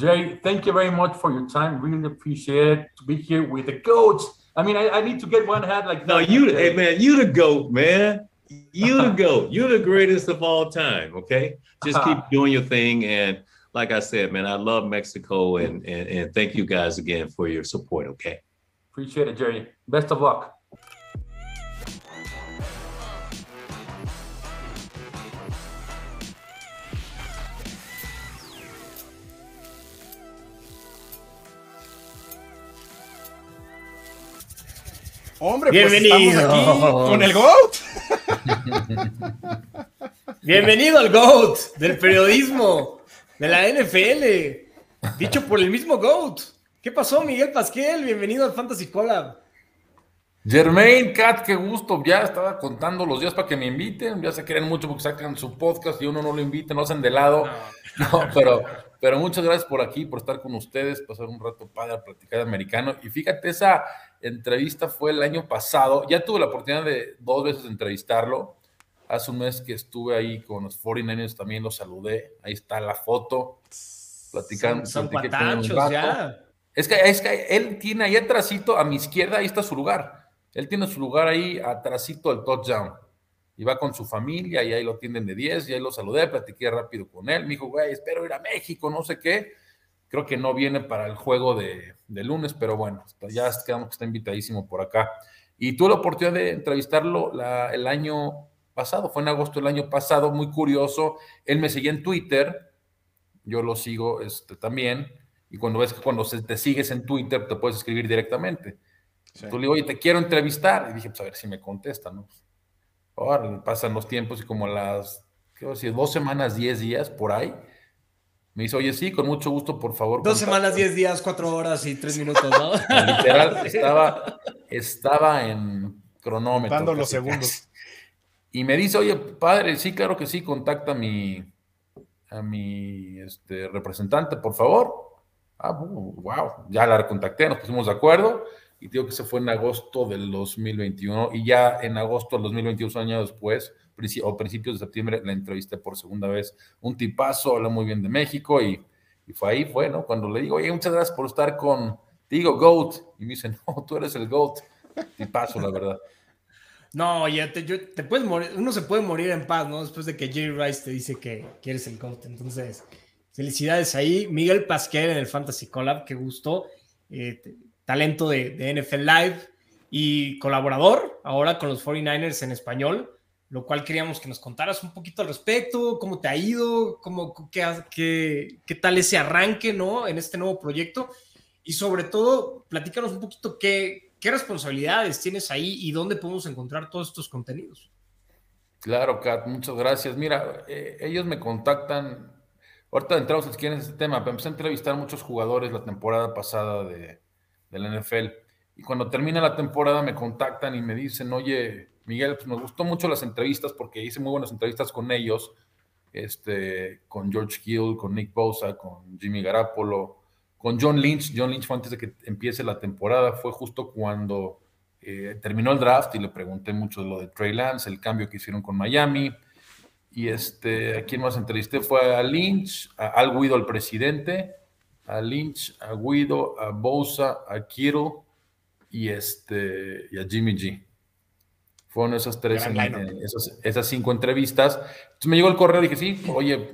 Jay, thank you very much for your time. Really appreciate it to be here with the coach. I mean, I, I need to get one hat like no, you, hey man, you the goat, man. You the goat. You're the greatest of all time. Okay, just uh-huh. keep doing your thing. And like I said, man, I love Mexico, and and, and thank you guys again for your support. Okay, appreciate it, Jerry. Best of luck. Hombre, pues Bienvenido. aquí con el GOAT. Bienvenido al GOAT del periodismo de la NFL. Dicho por el mismo GOAT. ¿Qué pasó, Miguel Pasquel? Bienvenido al Fantasy Collab. Germain, Kat, qué gusto. Ya estaba contando los días para que me inviten. Ya se quieren mucho porque sacan su podcast y uno no lo invita, no hacen de lado. No, pero, pero muchas gracias por aquí, por estar con ustedes, pasar un rato padre a platicar de americano. Y fíjate, esa entrevista fue el año pasado. Ya tuve la oportunidad de dos veces entrevistarlo. Hace un mes que estuve ahí con los 49ers también lo saludé. Ahí está la foto. Platicando. Son, ya. Es que, es que él tiene ahí atrásito, a mi izquierda, ahí está su lugar. Él tiene su lugar ahí atrásito del touchdown. Y va con su familia y ahí lo tienden de 10 y ahí lo saludé, platiqué rápido con él. Me dijo, güey, espero ir a México, no sé qué Creo que no viene para el juego de, lunes, pero bueno, ya quedamos que está invitadísimo por acá. Y tuve la oportunidad de entrevistarlo el año pasado, fue en agosto del año pasado, muy curioso. Él me seguía en Twitter, yo lo sigo este, también, y cuando ves que cuando te sigues en Twitter te puedes escribir directamente. Tú le digo, oye, te quiero entrevistar. Y dije, pues a ver si me contesta, ¿no? Ahora pasan los tiempos y como las, ¿qué decir? Dos semanas, diez días por ahí me dice, oye, sí, con mucho gusto, por favor. Dos semanas, diez días, cuatro horas y tres minutos, ¿no? Literal, estaba, estaba en cronómetro. Dando los segundos. Y me dice, oye, padre, sí, claro que sí, contacta a mi, a mi este, representante, por favor. Ah, wow, ya la contacté, nos pusimos de acuerdo y digo que se fue en agosto del 2021 y ya en agosto del 2021, años después, o principios de septiembre, la entrevisté por segunda vez. Un tipazo, habla muy bien de México y, fue ahí, fue, ¿no? Cuando le digo, oye, muchas gracias por estar con, digo, GOAT. Y me dicen, no, tú eres el GOAT. Tipazo, la verdad. No, ya te, te puedes morir, uno se puede morir en paz, ¿no? Después de que Jerry Rice te dice que, quieres eres el GOAT. Entonces, felicidades ahí. Miguel Pasquel en el Fantasy Collab, que gustó. Eh, talento de, de NFL Live y colaborador ahora con los 49ers en español lo cual queríamos que nos contaras un poquito al respecto, cómo te ha ido, cómo, qué, qué, tal ese arranque, ¿no? En este nuevo proyecto. Y sobre todo, platícanos un poquito qué, qué responsabilidades tienes ahí y dónde podemos encontrar todos estos contenidos. Claro, Kat, muchas gracias. Mira, eh, ellos me contactan, ahorita entramos si quieren este tema, pero empecé a entrevistar a muchos jugadores la temporada pasada de, de la NFL. Y cuando termina la temporada me contactan y me dicen, oye, Miguel, pues me gustó mucho las entrevistas porque hice muy buenas entrevistas con ellos, este, con George Hill, con Nick Bosa, con Jimmy Garapolo, con John Lynch. John Lynch fue antes de que empiece la temporada, fue justo cuando eh, terminó el draft y le pregunté mucho de lo de Trey Lance, el cambio que hicieron con Miami. Y este, a quién más entrevisté fue a Lynch, a Al Guido, el presidente, a Lynch, a Guido, a Bosa, a Kittle y, este, y a Jimmy G. Fueron esas tres, esas, cinco entrevistas. Entonces me llegó el correo y dije, sí, oye,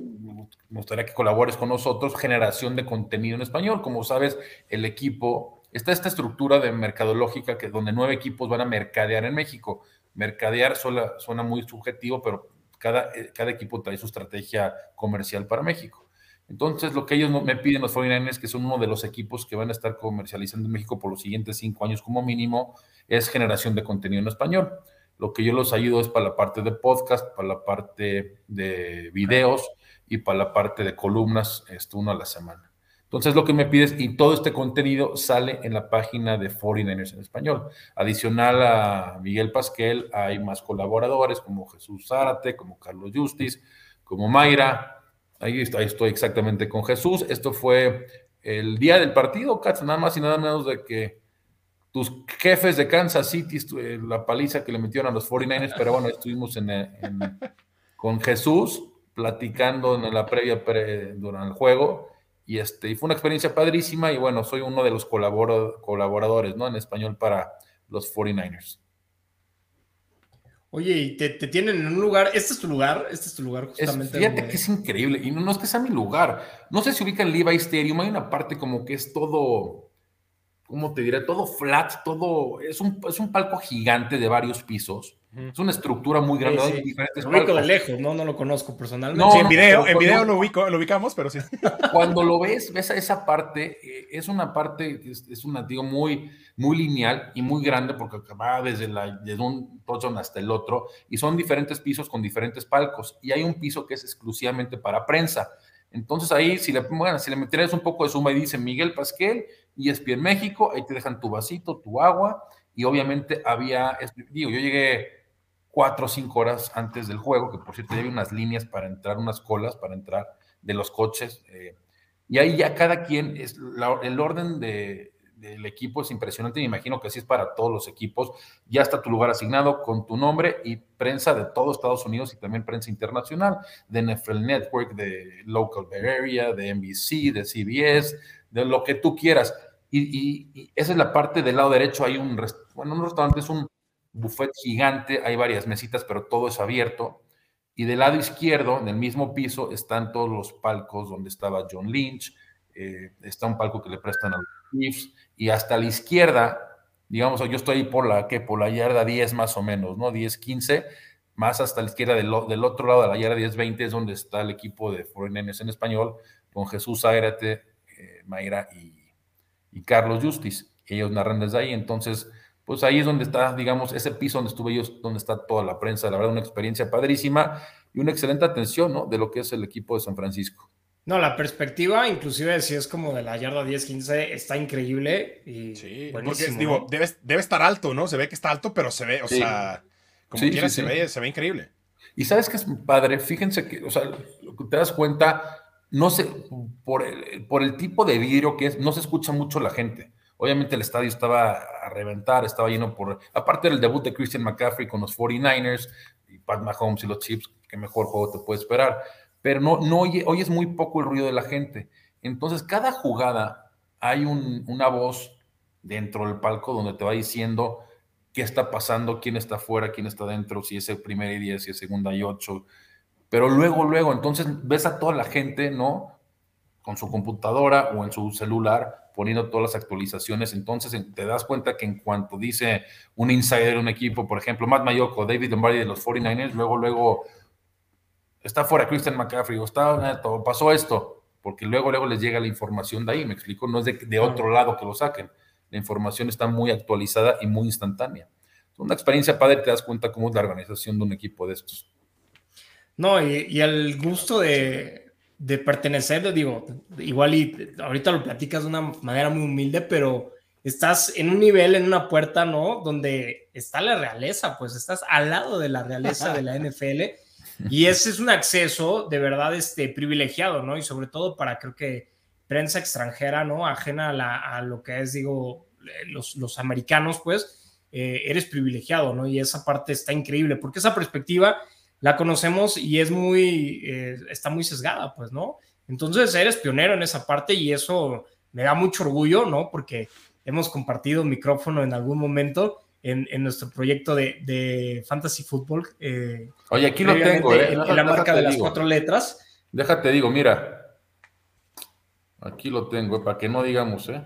me gustaría que colabores con nosotros, generación de contenido en español. Como sabes, el equipo, está esta estructura de mercadológica que donde nueve equipos van a mercadear en México. Mercadear suena, suena muy subjetivo, pero cada, eh, cada equipo trae su estrategia comercial para México. Entonces, lo que ellos me piden los 49ers, que son uno de los equipos que van a estar comercializando en México por los siguientes cinco años como mínimo, es generación de contenido en español. Lo que yo los ayudo es para la parte de podcast, para la parte de videos y para la parte de columnas, esto uno a la semana. Entonces lo que me pides y todo este contenido sale en la página de 49ers en español. Adicional a Miguel Pasquel hay más colaboradores como Jesús Zárate, como Carlos Justis, como Mayra. Ahí, ahí estoy exactamente con Jesús. Esto fue el día del partido, Katz, nada más y nada menos de que tus jefes de Kansas City, eh, la paliza que le metieron a los 49ers, pero bueno, estuvimos con Jesús platicando en la previa durante el juego y, este, y fue una experiencia padrísima y bueno, soy uno de los colaboradores, ¿no? En español para los 49ers. Oye, y te, tienen en un lugar, este es tu lugar, este es tu lugar justamente. fíjate que es increíble, y no, no, es que sea mi lugar, no sé si ubica el Levi Stadium, hay una parte como que es todo, ¿cómo te diré? Todo flat, todo, es un, es un palco gigante de varios pisos, es una estructura muy grande. lo ubico de lejos, ¿no? No lo conozco personalmente. No, en video, en video lo, ubico, lo ubicamos, pero sí. Cuando lo ves, ves a esa parte, eh, es una parte, es, es una, digo, muy, muy lineal y muy grande porque va desde, la, desde un touchdown hasta el otro y son diferentes pisos con diferentes palcos y hay un piso que es exclusivamente para prensa. Entonces ahí, si le, bueno, si le metieras un poco de suma y dice Miguel Pasquel y en México, ahí te dejan tu vasito, tu agua y obviamente había, digo, yo llegué cuatro o cinco horas antes del juego, que por cierto ya unas líneas para entrar, unas colas para entrar de los coches. Eh, y ahí ya cada quien, es el orden de, del equipo es impresionante. Me imagino que así es para todos los equipos. Ya está tu lugar asignado con tu nombre y prensa de todo Estados Unidos y también prensa internacional, de NFL Network, de Local Bay Area, de NBC, de CBS, de lo que tú quieras. Y, esa es la parte del lado derecho. Hay un, bueno, un restaurante, es un buffet gigante, hay varias mesitas, pero todo es abierto. Y del lado izquierdo, en el mismo piso, están todos los palcos donde estaba John Lynch, eh, está un palco que le prestan a los Chiefs, y hasta la izquierda, digamos, yo estoy por la, que Por la yarda 10 más o menos, ¿no? 10, 15, más hasta la izquierda del, del otro lado de la yarda 10, 20 es donde está el equipo de Foreigners en español, con Jesús Ágrate, eh, Mayra y, y, Carlos Justis. Ellos narran desde ahí, entonces, pues ahí es donde está, digamos, ese piso donde estuve yo, donde está toda la prensa, la verdad, una experiencia padrísima y una excelente atención, ¿no? De lo que es el equipo de San Francisco. No, la perspectiva, inclusive si es como de la yarda 10-15, está increíble. Y sí, porque digo, debe, debe, estar alto, ¿no? Se ve que está alto, pero se ve, o sea, como quiera, se, Ve, se ve increíble. Y sabes que es padre, fíjense que, o sea, lo que te das cuenta, no sé, por el, por el tipo de vidrio que es, no se escucha mucho la gente. Obviamente el estadio estaba a reventar, estaba lleno por, aparte del debut de Christian McCaffrey con los 49ers y Pat Mahomes y los Chiefs, qué mejor juego te puede esperar pero no, no oye, oyes muy poco el ruido de la gente. Entonces, cada jugada hay una voz dentro del palco donde te va diciendo qué está pasando, quién está afuera, quién está dentro, si es el primer y diez, si es segunda y ocho. Pero luego, luego, entonces ves a toda la gente, ¿no? Con su computadora o en su celular poniendo todas las actualizaciones. Entonces te das cuenta que en cuanto dice un insider de un equipo, por ejemplo, Matt Mayoko, David Lombardi de los 49ers, luego, luego está fuera Christian McCaffrey, o está, pasó esto, porque luego, luego les llega la información de ahí, me explico, no es de, otro lado que lo saquen, la información está muy actualizada y muy instantánea. Es una experiencia padre, te das cuenta cómo es la organización de un equipo de estos. No, y, el gusto de, de pertenecer, digo, igual y ahorita lo platicas de una manera muy humilde, pero estás en un nivel, en una puerta, ¿no? Donde está la realeza, pues estás al lado de la realeza de la NFL y ese es un acceso de verdad este, privilegiado, ¿no? Y sobre todo para, creo que, prensa extranjera, ¿no? Ajena a, lo que es, digo, los, americanos, pues, eh, eres privilegiado, ¿no? Y esa parte está increíble, porque esa perspectiva la conocemos y es muy, eh, está muy sesgada, pues, ¿no? Entonces, eres pionero en esa parte y eso me da mucho orgullo, ¿no? Porque hemos compartido micrófono en algún momento en, nuestro proyecto de, Fantasy Football. Eh, Oye, aquí lo tengo, ¿eh? En, la marca de las cuatro letras. Déjate, digo, mira. Aquí lo tengo, para que no digamos, ¿eh?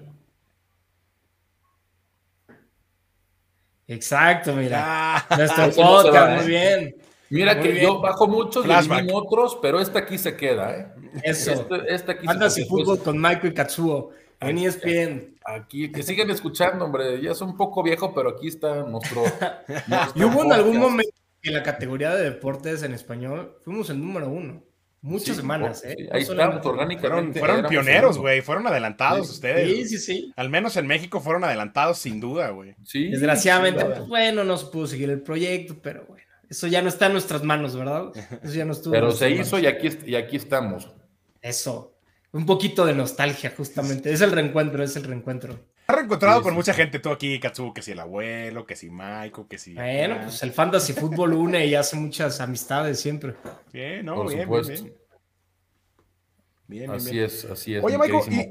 Exacto, mira. Ah, nuestro podcast, muy bien. Mira que yo bajo muchos, y otros, pero este aquí se queda, ¿eh? Eso. Este, este aquí Fantasy Football con Michael Katsuo en ESPN. Aquí, que siguen escuchando, hombre. Ya es un poco viejo, pero aquí está nuestro. y hubo en algún momento en la categoría de deportes en español, fuimos el número uno. Muchas semanas, ¿eh? ahí estamos orgánicamente. Fueron, pioneros, güey. Fueron adelantados ustedes. Sí, sí, sí. Al menos en México fueron adelantados, sin duda, güey. Sí. Desgraciadamente, pues, bueno, no se pudo seguir el proyecto, pero bueno. Eso ya no está en nuestras manos, ¿verdad? Eso ya no estuvo. Pero se hizo y aquí, y aquí estamos. Eso un poquito de nostalgia, justamente. Es el reencuentro, es el reencuentro. Has reencontrado con mucha gente, tú aquí, Katsu, que si el abuelo, que si Maiko, que si. Bueno, pues el fantasy fútbol une y hace muchas amistades siempre. Bien, no, bien, bien, Bien, así es, así es. Oye, Michael,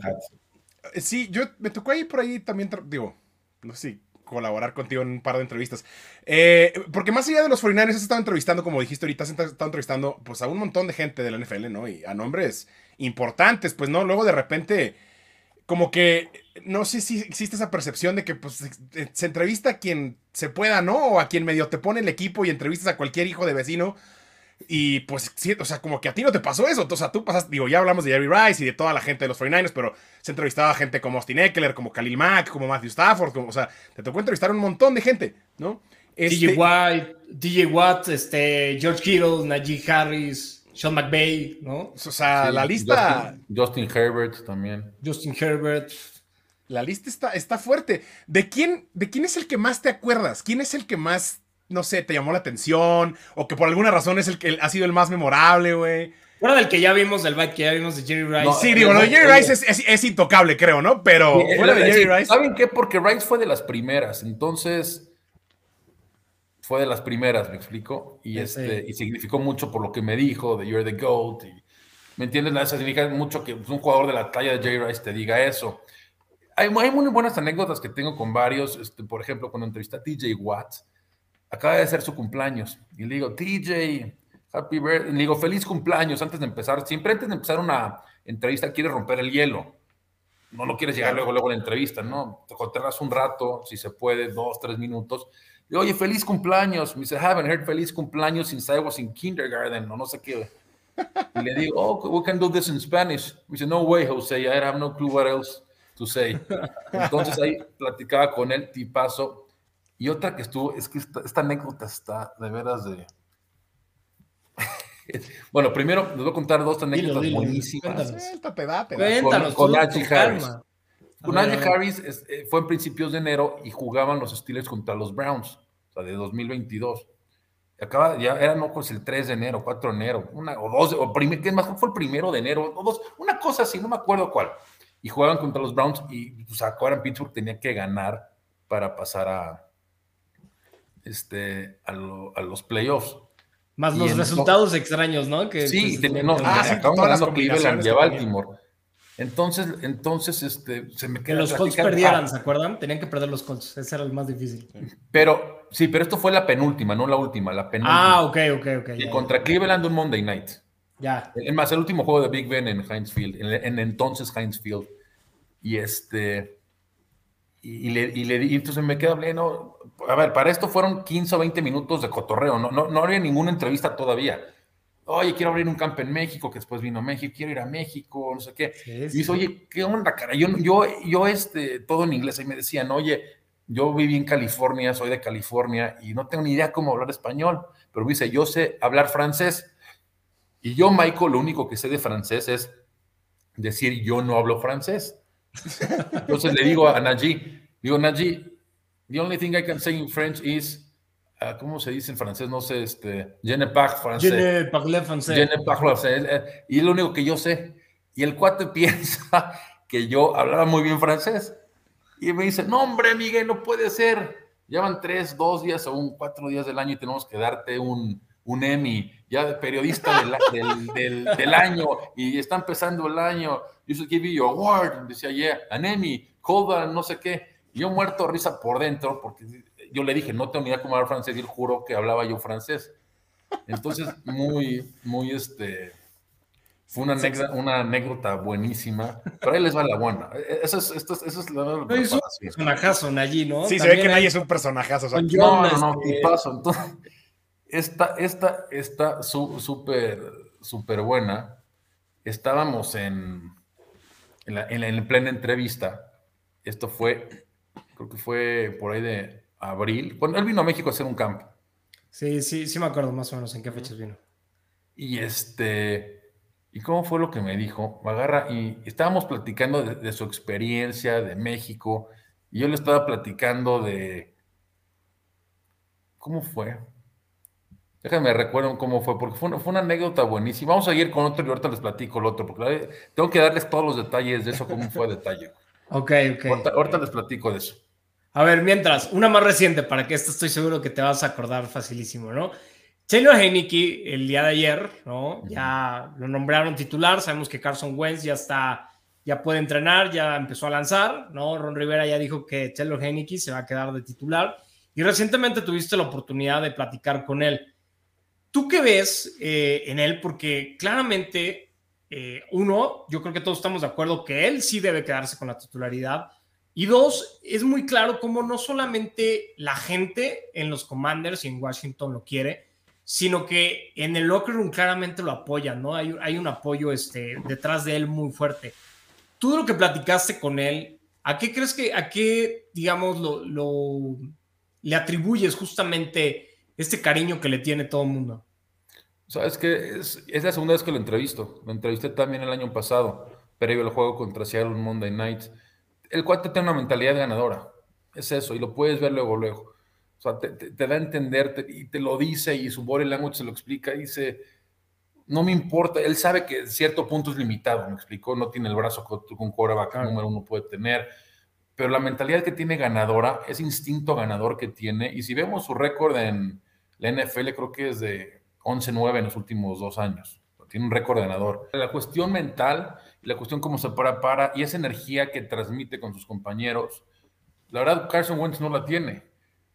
sí, yo me tocó ahí por ahí también, digo, no sé si colaborar contigo en un par de entrevistas. Eh, porque más allá de los 49ers, has estado entrevistando, como dijiste ahorita, has estado entrevistando pues, a un montón de gente de la NFL, ¿no? Y a nombres importantes, pues, ¿no? Luego de repente, como que, no sé si existe esa percepción de que pues, se entrevista a quien se pueda, ¿no? O a quien medio te pone el equipo y entrevistas a cualquier hijo de vecino. Y pues, sí, o sea, como que a ti no te pasó eso. O sea, tú pasas, digo, ya hablamos de Jerry Rice y de toda la gente de los 49ers, pero se entrevistaba a gente como Austin Eckler, como Khalil Mack, como Matthew Stafford, como, o sea, te tocó entrevistar a un montón de gente, ¿no? DJ este White, DJ Watt, este, George Kittle, Najee Harris, Sean McVay, ¿no? O sea, la lista. Justin, Herbert también. Justin Herbert. La lista está, está fuerte. ¿De quién, ¿De quién es el que más te acuerdas? ¿Quién es el que más no sé, te llamó la atención o que por alguna razón es el que ha sido el más memorable, güey. Fuera del que ya vimos del bike que ya vimos de Jerry Rice. sí, digo, lo de Jerry Rice es, intocable, creo, ¿no? Pero fuera de Jerry Rice. ¿Saben qué? Porque Rice fue de las primeras, entonces fue de las primeras, me explico, y este y significó mucho por lo que me dijo de You're the GOAT. ¿Me entiendes? Eso significa mucho que un jugador de la talla de Jerry Rice te diga eso. Hay, hay muy buenas anécdotas que tengo con varios, este, por ejemplo, cuando entrevisté a TJ Watts, acaba de ser su cumpleaños. Y le digo, TJ, happy birthday. Le digo, feliz cumpleaños antes de empezar. Siempre antes de empezar una entrevista quieres romper el hielo. No lo quieres llegar luego, luego a la entrevista, ¿no? Te contarás un rato, si se puede, dos, tres minutos. Y oye, feliz cumpleaños. Me dice, haven't heard feliz cumpleaños since I was in kindergarten, o no sé qué. Y le digo, oh, we can do this in Spanish. Me dice, no way, Jose, I have no clue what else to say. Entonces ahí platicaba con él, tipazo. Y otra que estuvo, es que esta, anécdota está de veras de... bueno, primero les voy a contar dos anécdotas buenísimas. Cuéntanos, con, Najee Harris. Con Najee Harris eh, fue en principios de enero y jugaban los Steelers contra los Browns, o sea, de 2022. Acaba, ya era no pues el 3 de enero, 4 de enero, una o dos, o primer, ¿qué más? Fue el primero de enero, o dos, una cosa así, no me acuerdo cuál. Y jugaban contra los Browns y pues en Pittsburgh tenía que ganar para pasar a, este, a, los playoffs. Más los resultados extraños, ¿no? Que, sí, no, ah, ganando Cleveland y a Baltimore. Entonces, entonces, este, se me queda. Que los Colts perdieran, ¿se acuerdan? Tenían que perder los Colts, ese era el más difícil. Pero, sí, pero esto fue la penúltima, no la última, la penúltima. Ah, ok, ok, ok. Y contra Cleveland un Monday night. Ya. Es más, el último juego de Big Ben en Heinz Field, en, en entonces Heinz Field. Y este, y, le, y, le, y entonces me queda pleno. A ver, para esto fueron 15 o 20 minutos de cotorreo, no, no, no había ninguna entrevista todavía. Oye, quiero abrir un campo en México, que después vino México, quiero ir a México, no sé qué. Y dice, oye, ¿qué onda, cara? Yo, yo, yo, este, todo en inglés, y me decían, oye, yo viví en California, soy de California, y no tengo ni idea cómo hablar español, pero me dice, yo sé hablar francés. Y yo, Michael, lo único que sé de francés es decir, yo no hablo francés. Entonces le digo a Naji, digo, Naji, the only thing I can say in French is, uh, ¿cómo se dice en francés? No sé, este, je ne parle français. Je ne parle français. Je ne parle français. Y es lo único que yo sé. Y el cuate piensa que yo hablaba muy bien francés. Y me dice, no, hombre, Miguel, no puede ser. Llevan tres, dos días o un cuatro días del año y tenemos que darte un, un Emmy, ya de periodista del, del, del, año, y está empezando el año, you should give you award, decía, yeah, an Emmy, call no sé qué, y yo muerto risa por dentro, porque yo le dije, no tengo ni idea cómo hablar francés, y él juró que hablaba yo francés. Entonces, muy, muy, este, fue una anécdota, una anécdota buenísima, pero ahí les va la buena. Eso es, esto, eso es la, Es un personajazo allí, ¿no? Sí, se ve que nadie es un personajazo. O no, no, no, y paso. Entonces, esta, esta, esta súper, súper buena. Estábamos en, en, la, en, plena entrevista. Esto fue, creo que fue por ahí de abril. Bueno, él vino a México a hacer un campo. Sí, sí, sí me acuerdo más o menos en qué fechas vino. Y este, ¿y cómo fue lo que me dijo? Me agarra y estábamos platicando de, de su experiencia de México. Y yo le estaba platicando de, ¿cómo fue? Déjame recuerdo cómo fue, porque fue una, fue una, anécdota buenísima. Vamos a ir con otro y ahorita les platico el otro, porque tengo que darles todos los detalles de eso, cómo fue detalle. ok, ok. Ahorita, les platico de eso. A ver, mientras, una más reciente, para que esto estoy seguro que te vas a acordar facilísimo, ¿no? Taylor Heineke el día de ayer, ¿no? Ya lo nombraron titular, sabemos que Carson Wentz ya está, ya puede entrenar, ya empezó a lanzar, ¿no? Ron Rivera ya dijo que Taylor Heineke se va a quedar de titular y recientemente tuviste la oportunidad de platicar con él. ¿Tú qué ves eh, en él? Porque claramente, eh, uno, yo creo que todos estamos de acuerdo que él sí debe quedarse con la titularidad. Y dos, es muy claro cómo no solamente la gente en los Commanders y en Washington lo quiere, sino que en el locker room claramente lo apoyan, ¿no? Hay, hay un apoyo este, detrás de él muy fuerte. Tú lo que platicaste con él, ¿a qué crees que, a qué, digamos, lo, lo le atribuyes justamente este cariño que le tiene todo el mundo? Sabes que es, es, la segunda vez que lo entrevisto. Lo entrevisté también el año pasado, previo al juego contra Seattle Monday Night. El cuate tiene una mentalidad ganadora. Es eso, y lo puedes ver luego, luego. O sea, te, te, te da a entender y te lo dice, y su body language se lo explica. Dice, no me importa. Él sabe que cierto punto es limitado, me explicó. No tiene el brazo que un quarterback claro. número uno puede tener pero la mentalidad que tiene ganadora, ese instinto ganador que tiene, y si vemos su récord en la NFL, creo que es de 11-9 en los últimos dos años. Tiene un récord ganador. La cuestión mental la cuestión cómo se prepara y esa energía que transmite con sus compañeros, la verdad, Carson Wentz no la tiene.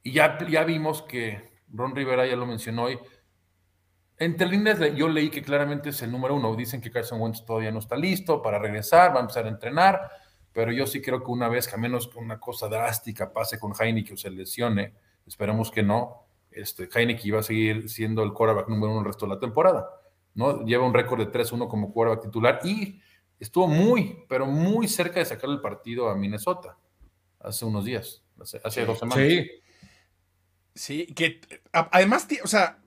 Y ya, ya vimos que Ron Rivera ya lo mencionó hoy. Entre líneas, yo leí que claramente es el número uno. Dicen que Carson Wentz todavía no está listo para regresar, va a empezar a entrenar pero yo sí creo que una vez que a menos que una cosa drástica pase con Heineken o se lesione, esperemos que no, este, Heineken iba a seguir siendo el quarterback número uno el resto de la temporada, ¿no? Lleva un récord de 3-1 como quarterback titular y estuvo muy, pero muy cerca de sacar el partido a Minnesota hace unos días, hace, hace dos semanas. Sí. Sí, que además, o sea,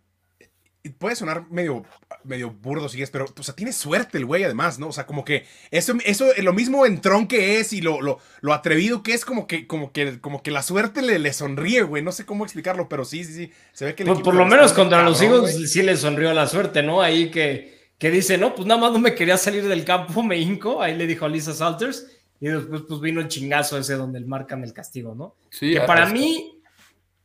puede sonar medio, medio burdo, si es, pero, o sea, tiene suerte el güey, además, ¿no? O sea, como que eso, eso lo mismo entrón que es y lo, lo, lo, atrevido que es, como que, como que, como que la suerte le, le sonríe, güey. No sé cómo explicarlo, pero sí, sí, sí. Se ve que Por, por lo menos contra los Eagles sí le sonrió la suerte, ¿no? Ahí que, que dice, no, pues nada más no me quería salir del campo, me hinco. Ahí le dijo a Lisa Salters. Y después, pues vino el chingazo ese donde marcan el castigo, ¿no? Sí, que para mí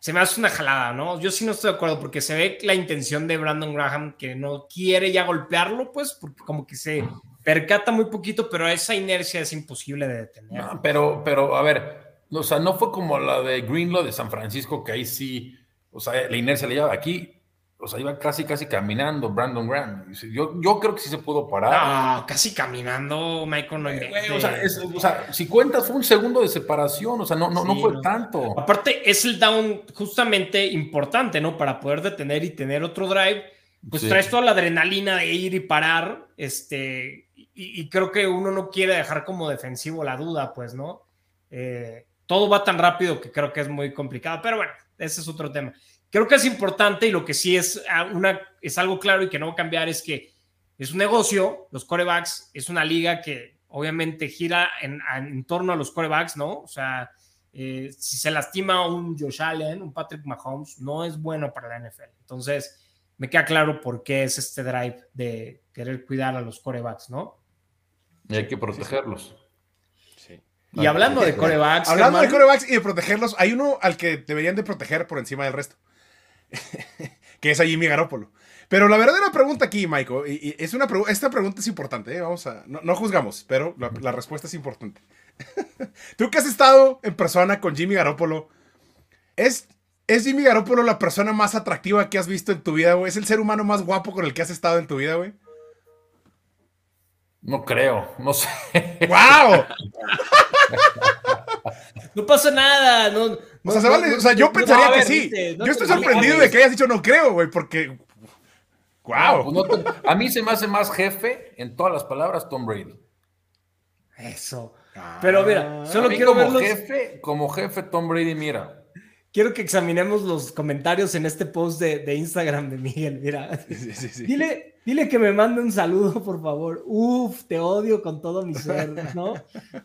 se me hace una jalada, ¿no? Yo sí no estoy de acuerdo porque se ve la intención de Brandon Graham que no quiere ya golpearlo, pues, porque como que se percata muy poquito, pero esa inercia es imposible de detener. Pero, pero, a ver, o sea, no fue como la de Greenlaw de San Francisco, que ahí sí, o sea, la inercia le lleva aquí. O sea, iba casi, casi caminando Brandon Graham. Yo, yo creo que sí se pudo parar. No, casi caminando, Michael no eh, o, sea, es, o, sea, si cuentas fue un segundo de separación, o sea, no, no, sí, no fue no. tanto. Aparte, es el down justamente importante, ¿no? Para poder detener y tener otro drive, pues sí. traes toda la adrenalina de ir y parar, este, y, y, creo que uno no quiere dejar como defensivo la duda, pues, ¿no? Eh, todo va tan rápido que creo que es muy complicado, pero bueno, ese es otro tema creo que es importante y lo que sí es, una, es algo claro y que no va a cambiar es que es un negocio, los corebacks, es una liga que obviamente gira en, en torno a los corebacks, ¿no? O sea, eh, si se lastima un Josh Allen, un Patrick Mahomes, no es bueno para la NFL. Entonces, me queda claro por qué es este drive de querer cuidar a los corebacks, ¿no? Y hay que protegerlos. Sí. Y hablando de corebacks. Hablando de corebacks y de protegerlos, hay uno al que deberían de proteger por encima del resto. que es a Jimmy Garoppolo. Pero la verdadera pregunta aquí, Michael, y, y es una pregu esta pregunta es importante, ¿eh? vamos a, no, no, juzgamos, pero la, la respuesta es importante. Tú que has estado en persona con Jimmy Garoppolo, ¿es, ¿es Jimmy Garoppolo la persona más atractiva que has visto en tu vida, güey? ¿Es el ser humano más guapo con el que has estado en tu vida, güey? No creo, no sé. ¡Wow! no pasa nada, no, o sea, vale, no, o sea yo pensaría que sí. Yo estoy sorprendido de que hayas dicho no creo, güey, porque. ¡Wow! Pues a mí se me hace más jefe en todas las palabras Tom Brady. Eso. Ah, Pero mira, solo quiero como verlos... jefe, como jefe Tom Brady, mira. Quiero que examinemos los comentarios en este post de, de Instagram de Miguel. Mira, sí, sí, sí. Dile, dile que me mande un saludo, por favor. Uf, te odio con todo mi ser, ¿no?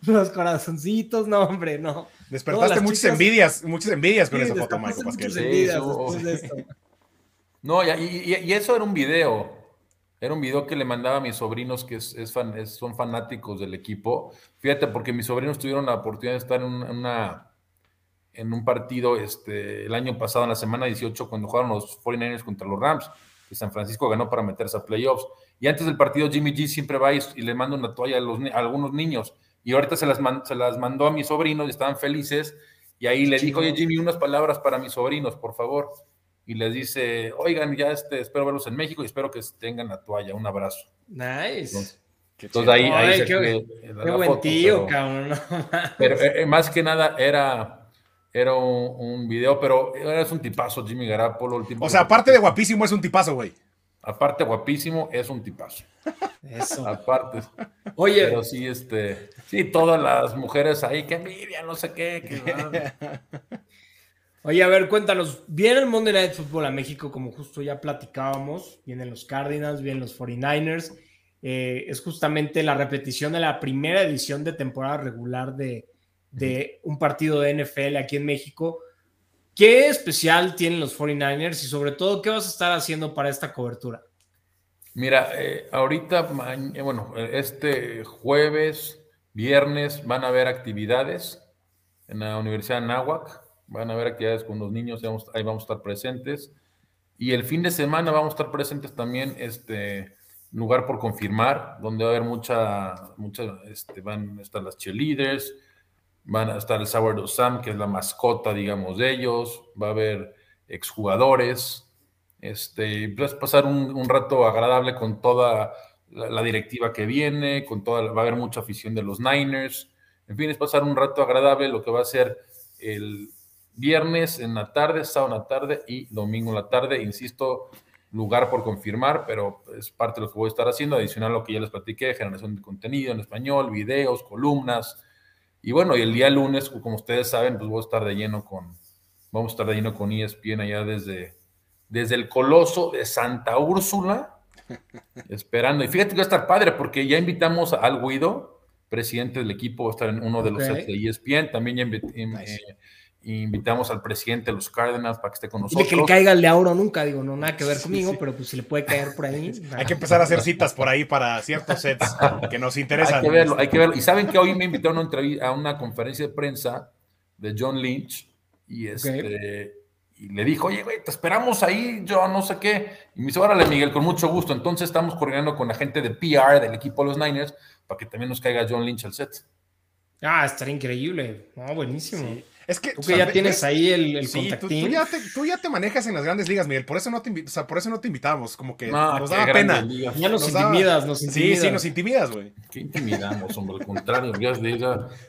Los corazoncitos, no, hombre, no. Despertaste muchas chicas... envidias, muchas envidias con esa foto, Michael Pascal. Envidias después de esto. No, y, y, y, eso era un video. Era un video que le mandaba a mis sobrinos que es, es fan, es, son fanáticos del equipo. Fíjate, porque mis sobrinos tuvieron la oportunidad de estar en una en un partido este, el año pasado, en la semana 18, cuando jugaron los 49ers contra los Rams. que San Francisco ganó para meterse a playoffs. Y antes del partido, Jimmy G siempre va y, le manda una toalla a, los, a algunos niños. Y ahorita se las, se las mandó a mis sobrinos y estaban felices. Y ahí le dijo, oye Jimmy, unas palabras para mis sobrinos, por favor. Y les dice, oigan, ya este, espero verlos en México y espero que tengan la toalla. Un abrazo. Nice. Entonces, ahí, ahí se qué, qué buen tío, cabrón. Pero eh, más que nada era, era un, video, pero es un tipazo, Jimmy Garapolo. o sea, aparte de guapísimo, es un tipazo, güey. Aparte guapísimo, es un tipazo. Eso. Aparte. Oye. Pero sí, este, sí, todas las mujeres ahí que envidia, no sé qué. Que, Oye, a ver, cuéntanos, viene el Monday Night Football a México, como justo ya platicábamos, vienen los Cardinals, vienen los 49ers, eh, es justamente la repetición de la primera edición de temporada regular de, de un partido de NFL aquí en México. ¿Qué especial tienen los 49ers y sobre todo qué vas a estar haciendo para esta cobertura? Mira, eh, ahorita, eh, bueno, este jueves, viernes van a haber actividades en la Universidad de Nahuac, van a haber actividades con los niños, ahí vamos a estar presentes. Y el fin de semana vamos a estar presentes también, este, lugar por confirmar, donde va a haber mucha, mucha, este, van a estar las cheerleaders, van a estar el Sourdough Sam, que es la mascota, digamos, de ellos, va a haber exjugadores, este, vas a pasar un, rato agradable con toda la, directiva que viene, con toda, va a haber mucha afición de los Niners, en fin, es pasar un rato agradable, lo que va a ser el viernes en la tarde, sábado en la tarde y domingo en la tarde, insisto, lugar por confirmar, pero es parte de lo que voy a estar haciendo, adicional lo que ya les platiqué, generación de contenido en español, videos, columnas, y bueno, y el día lunes, como ustedes saben, pues voy a estar de lleno con, vamos a estar de lleno con ESPN allá desde, desde el coloso de Santa Úrsula, esperando. Y fíjate que va a estar padre, porque ya invitamos al Guido, presidente del equipo, va a estar en uno de los sets de ESPN, también ya invitamos al presidente de los Cardinals para que esté con nosotros. que le caiga el de Auro nunca, digo, no nada que ver conmigo, pero pues si le puede caer por ahí. Hay que empezar a hacer citas por ahí para ciertos sets que nos interesan. Hay que verlo, hay que verlo. Y saben que hoy me invitaron a una, a una conferencia de prensa de John Lynch y este y le dijo, oye, güey, te esperamos ahí, yo no sé qué. Y me dice, órale, Miguel, con mucho gusto. Entonces estamos coordinando con la gente de PR del equipo de los Niners para que también nos caiga John Lynch al set. Ah, estaría increíble. Ah, buenísimo. Es que tú que ya tienes ahí el, el sí, tú, ya te, tú, ya te, manejas en las grandes ligas, Miguel. Por eso no te, o sea, por eso no te invitamos. Como que nos daba pena. Ya nos, intimidas, nos intimidas. Sí, sí, nos intimidas, güey. Qué intimidamos, hombre. Al contrario,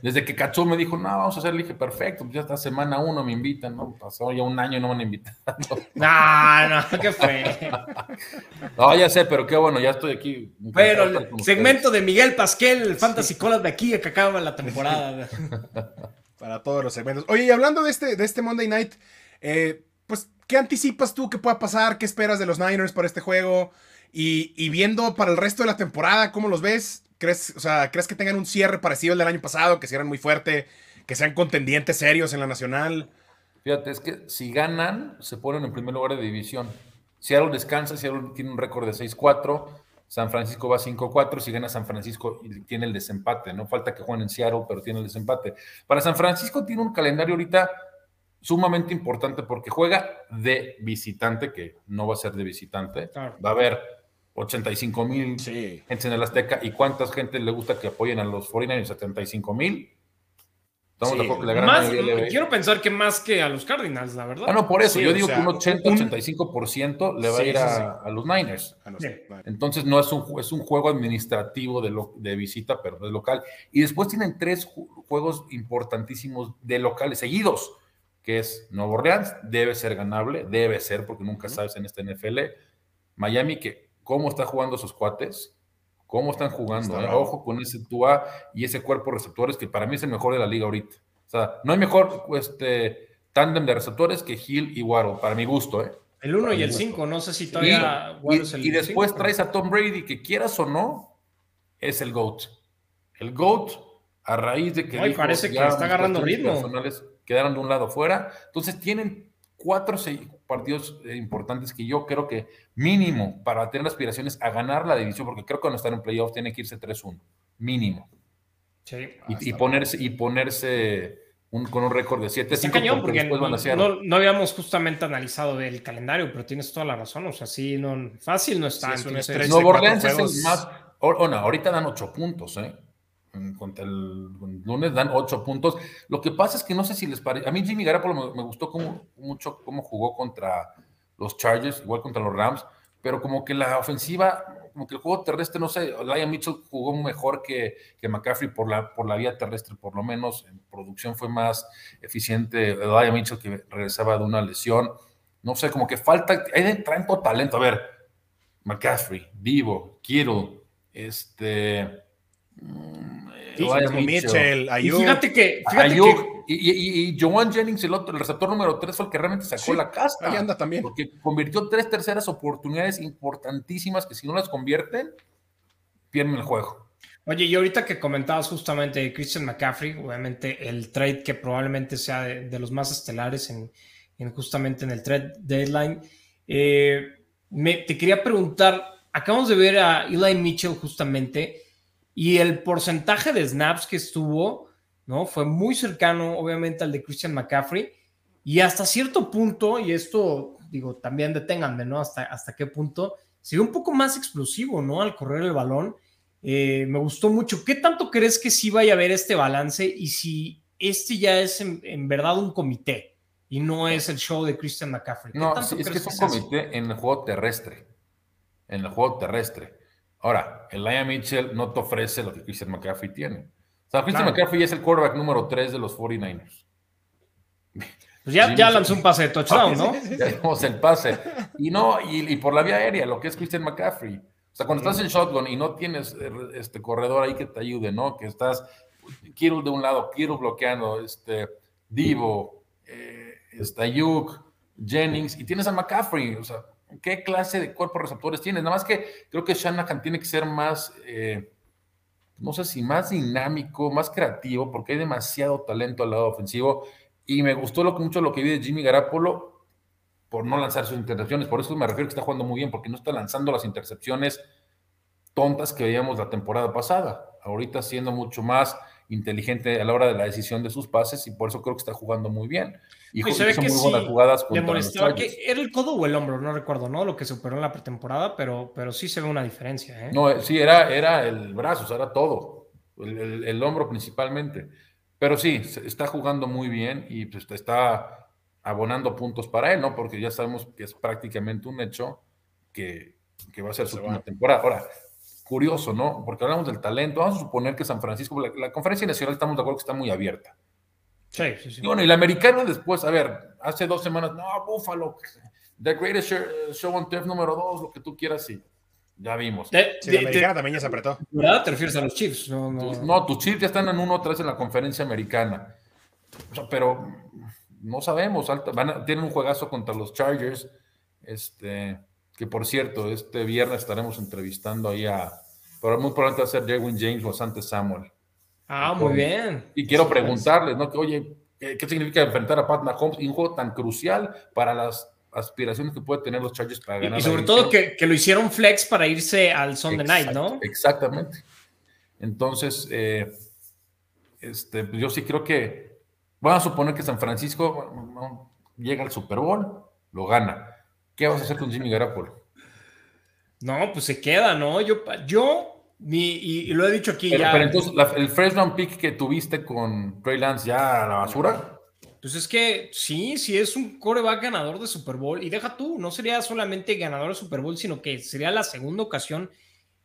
desde que Cachó me dijo, no, vamos a hacer, le dije, perfecto. Pues ya esta semana uno me invitan, ¿no? Pasó ya un año y no me han invitado. No, no, qué fue. no, ya sé, pero qué bueno, ya estoy aquí. Pero el segmento de Miguel Pasquel, el Fantasy sí. de aquí, que acaba la temporada. para todos los segmentos. Oye, y hablando de este, de este Monday Night, eh, pues, ¿qué anticipas tú que pueda pasar? ¿Qué esperas de los Niners para este juego? Y, viendo para el resto de la temporada, ¿cómo los ves? ¿Crees, o sea, ¿crees que tengan un cierre parecido al del año pasado, que cierren muy fuerte, que sean contendientes serios en la nacional? Fíjate, es que si ganan, se ponen en primer lugar de división. Si algo descansa, algo tiene un récord de 6-4, San Francisco va 5-4, si gana San Francisco tiene el desempate, no falta que jueguen en Seattle, pero tiene el desempate. Para San Francisco tiene un calendario ahorita sumamente importante porque juega de visitante, que no va a ser de visitante, va a haber 85 mil gente en el Azteca, ¿y cuántas gente le gusta que apoyen a los 49ers? 75 mil. Quiero pensar que más que a los Cardinals, la verdad. Ah, no, por eso. yo digo que un 80-85% le va a ir a, los Niners. Entonces no es un, es un juego administrativo de, de visita, pero de local. Y después tienen tres juegos importantísimos de locales seguidos, que es Nuevo Orleans, debe ser ganable, debe ser, porque nunca sabes en este NFL. Miami, que cómo está jugando sus cuates, cómo están jugando. Eh? Ojo con ese Tua y ese cuerpo de receptores que para mí es el mejor de la liga ahorita. O sea, no hay mejor este, tándem de receptores que Hill y Waddle, para mi gusto. ¿eh? El 1 y el 5, no sé si todavía. Y, y después traes a Tom Brady, que quieras o no, es el GOAT. El GOAT, a raíz de que. Ay, parece que está agarrando ritmo. Personales quedaron de un lado fuera. Entonces tienen cuatro partidos eh, importantes que yo creo que mínimo para tener aspiraciones a ganar la división, porque creo que cuando están en playoffs tiene que irse 3-1, mínimo. Sí, y, ponerse, y ponerse un, con un récord de 7-5. Está cañón, porque después van a ser- no, no habíamos justamente analizado el calendario, pero tienes toda la razón. O sea, sí, no, fácil no está. Sí, es un entonces- estrés. Nuevo Orleans es el más. o- o no, ahorita dan 8 puntos, ¿eh? Contra el lunes dan 8 puntos. Lo que pasa es que no sé si les parece. A mí Jimmy Garoppolo me, gustó como, mucho cómo jugó contra los Chargers, igual contra los Rams, pero como que la ofensiva, como que el juego terrestre, no sé, Lion Mitchell jugó mejor que, que McCaffrey por la, por la vía terrestre, por lo menos en producción fue más eficiente Lion Mitchell que regresaba de una lesión. No sé, como que falta, hay traen todo talento. A ver, McCaffrey, Divo, Kittle, este. Sí, Mitchell, Y Ayuk. fíjate que, fíjate Ayuk, que y, y, y Joan Jennings, el otro, el receptor número 3, fue el que realmente sacó Sí, la casta. Ahí anda también. Porque convirtió tres terceras oportunidades importantísimas que si no las convierten, pierden el juego. Oye, y ahorita que comentabas justamente de Christian McCaffrey, obviamente el trade que probablemente sea de, de los más estelares en, en justamente en el trade deadline, eh, me- te quería preguntar, acabamos de ver a Eli Mitchell justamente y el porcentaje de snaps que estuvo, ¿no? Fue muy cercano, obviamente, al de Christian McCaffrey y hasta cierto punto, y esto, digo, también deténganme, ¿no? Hasta, hasta qué punto, se vio un poco más explosivo, ¿no? Al correr el balón. Eh, me gustó mucho. ¿Qué tanto crees que sí vaya a haber este balance y si este ya es en, en verdad un comité y no es el show de Christian McCaffrey? ¿Qué No, tanto sí, es que es un eso? comité en el juego terrestre. En el juego terrestre. Ahora, el Lion Mitchell no te ofrece lo que Christian McCaffrey tiene. O sea, Christian Claro. McCaffrey es el quarterback número 3 de los 49ers. Pues ya, ya lanzó un pase de touchdown, ¿no? Ya vimos el pase. Y no, y, y por la vía aérea, lo que es Christian McCaffrey. O sea, cuando estás en shotgun y no tienes eh, este corredor ahí que te ayude, ¿no? Que estás Kittle de un lado, Kittle bloqueando, este, Divo, eh, este, Ayuk, Jennings, y tienes a McCaffrey. O sea, ¿qué clase de cuerpos receptores tienes? Nada más que creo que Shanahan tiene que ser más, eh, no sé si más dinámico, más creativo, porque hay demasiado talento al lado ofensivo. Y me gustó mucho lo que vi de Jimmy Garapolo por no lanzar sus intercepciones. Por eso me refiero que está jugando muy bien, porque no está lanzando las intercepciones tontas que veíamos la temporada pasada. Ahorita siendo mucho más inteligente a la hora de la decisión de sus pases y por eso creo que está jugando muy bien. Y ve hizo que muy sí buenas jugadas Le molestaba que era el codo o el hombro, no recuerdo, ¿no? Lo que superó en la pretemporada, pero, pero sí se ve una diferencia, ¿eh? No, sí, era, era el brazo, o sea, era todo, el, el- el hombro principalmente. Pero sí, está jugando muy bien y pues está abonando puntos para él, ¿no? Porque ya sabemos que es prácticamente un hecho que, que va a ser su Se va. temporada. Ahora, curioso, ¿no? Porque hablamos del talento, vamos a suponer que San Francisco, la, la conferencia nacional estamos de acuerdo que está muy abierta. Sí, sí, sí. Y bueno, y la americana después, a ver, hace dos semanas, no, Buffalo, The Greatest Show- Show on Turf número dos, lo que tú quieras, sí. Ya vimos. De, Sí, de- la de- americana también ya se apretó. ¿Verdad? ¿Te refieres a los Chiefs? No, no. Tus- No, tus Chiefs ya están en uno o tres en la conferencia americana. O sea, pero no sabemos. alta- van a- tienen un juegazo contra los Chargers. Este, que por cierto, este viernes estaremos entrevistando ahí a. Pero muy probablemente va a ser Jerwin James o Sante Samuel. Ah, muy bien. Y quiero preguntarles, ¿no? Que, oye, ¿qué, qué significa enfrentar a Pat Mahomes en un juego tan crucial para las aspiraciones que puede tener los Chargers para Y, ganar? y sobre todo que, que lo hicieron flex para irse al Sunday Night, ¿no? Exactamente. Entonces, eh, este, pues yo sí creo que, vamos a suponer que San Francisco bueno, llega al Super Bowl, lo gana. ¿Qué vas a hacer con Jimmy Garoppolo? No, pues se queda, ¿no? Yo, yo, mi- y, y lo he dicho aquí Pero, ya. pero entonces, la- el first round pick que tuviste con Trey Lance ya a la basura. Pues es que sí, sí es un coreback ganador de Super Bowl. Y deja tú, no sería solamente ganador de Super Bowl, sino que sería la segunda ocasión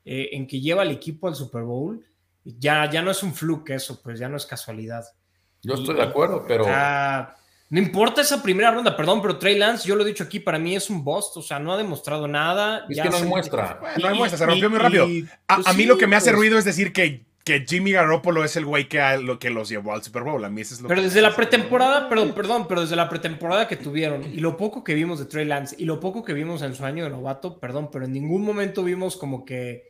eh, en que lleva al equipo al Super Bowl. Ya, ya no es un fluke eso, pues ya no es casualidad. Yo estoy de acuerdo, pero no importa esa primera ronda, perdón, pero Trey Lance, yo lo he dicho aquí, para mí es un bust, o sea, no ha demostrado nada. es ya que no hay se- muestra. Bueno, no hay Y- muestra, se y- rompió muy y- rápido. A, pues a mí sí, lo que me hace pues. ruido es decir que, que Jimmy Garoppolo es el güey que, a- lo que los llevó al Super Bowl. A mí eso es lo Pero que- desde la pretemporada, perdón, perdón, pero desde la pretemporada que tuvieron y lo poco que vimos de Trey Lance y lo poco que vimos en su año de novato, perdón, pero en ningún momento vimos como que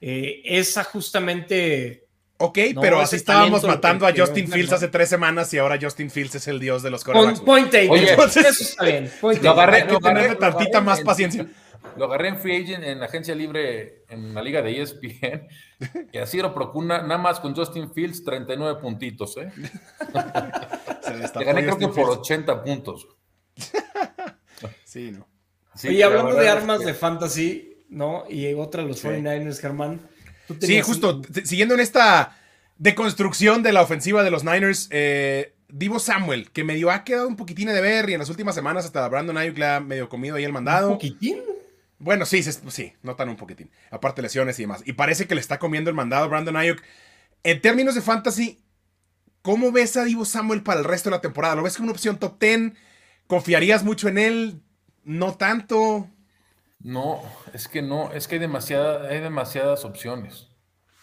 eh, esa justamente. Ok, No, pero así estábamos matando a Justin Fields no. hace tres semanas y ahora Justin Fields es el dios de los corebacks. point Oye, entonces, eso está bien. point Lo agarré, Hay que tenerle tantita agarré más en- paciencia. lo agarré en free agent en la agencia libre en la liga de ESPN. Y así lo procura, nada más con Justin Fields, 39 puntitos, ¿eh? Se Le gané creo que por Fields. 80 puntos. Sí, no. Sí, la hablando de es armas que- de fantasy, ¿no? Y otra los Sí. 49ers, Germán. Tú Sí, justo. Siguiendo en esta deconstrucción de la ofensiva de los Niners, eh, Divo Samuel, que medio ha quedado un poquitín de ver y en las últimas semanas hasta Brandon Ayuk le ha medio comido ahí el ¿Un mandado. poquitín? Bueno, sí, sí, sí, no tan un poquitín. Aparte lesiones y demás. Y parece que le está comiendo el mandado a Brandon Ayuk. En términos de fantasy, ¿cómo ves a Divo Samuel para el resto de la temporada? ¿Lo ves como una opción top 10? ¿Confiarías mucho en él? ¿No tanto? No, es que no, es que hay, demasiada, hay demasiadas opciones.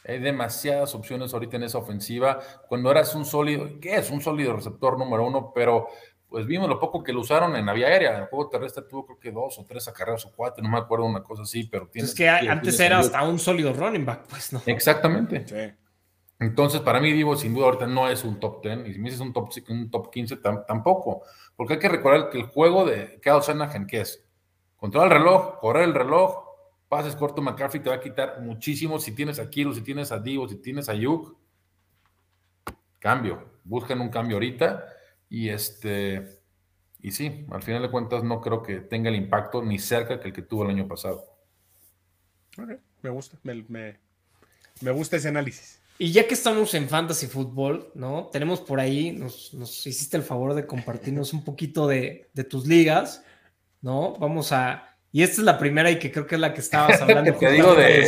Hay demasiadas opciones ahorita en esa ofensiva. Cuando eras un sólido, ¿qué es? Un sólido receptor número uno, pero pues vimos lo poco que lo usaron en la vía aérea. En el juego terrestre tuvo creo que dos o tres acarreos o cuatro, no me acuerdo una cosa así, pero tiene. Es que antes era hasta un sólido running back, pues, ¿no? Exactamente. Sí. Entonces, para mí, Divo, sin duda, ahorita no es un top 10. Y si me dices un top, un top 15, tam- tampoco. Porque hay que recordar que el juego de Kyle Shanahan, ¿qué es? Controlar el reloj, correr el reloj, pases corto, McCarthy te va a quitar muchísimo. Si tienes a Kiro, si tienes a Divo, si tienes a Yuk, cambio. Buscan un cambio ahorita. Y este. Y sí, al final de cuentas, no creo que tenga el impacto ni cerca que el que tuvo el año pasado. Ok, me gusta. Me, me- me gusta ese análisis. Y ya que estamos en fantasy fútbol, ¿no? Tenemos por ahí, nos, nos hiciste el favor de compartirnos un poquito de, de tus ligas, ¿no? Vamos a... Y esta es la primera y que creo que es la que estabas hablando. Te digo de-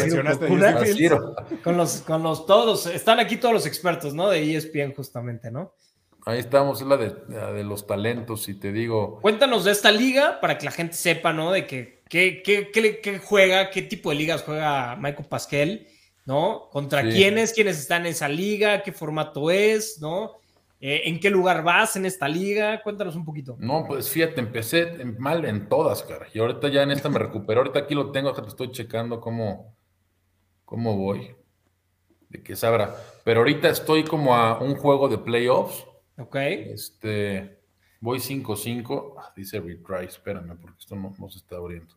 con los, con los todos, están aquí todos los expertos, ¿no? De ESPN justamente, ¿no? Ahí estamos, es la de, la de los talentos. Y te digo. Cuéntanos de esta liga para que la gente sepa, ¿no? De que, qué, qué- qué- qué juega, qué tipo de ligas juega Michael Pasquel, ¿no? ¿Contra Sí. quiénes? ¿Quiénes están en esa liga? ¿Qué formato es? ¿No? Eh, ¿En qué lugar vas en esta liga? Cuéntanos un poquito. No, pues fíjate, empecé mal en todas, cara. Y ahorita ya en esta me recupero. Ahorita aquí lo tengo, te estoy checando cómo, cómo voy. De qué sabrá. Pero ahorita estoy como a un juego de playoffs. ¿Ok? Este, voy 5-5. Ah, Dice retry, espérame, porque esto no, no se está abriendo.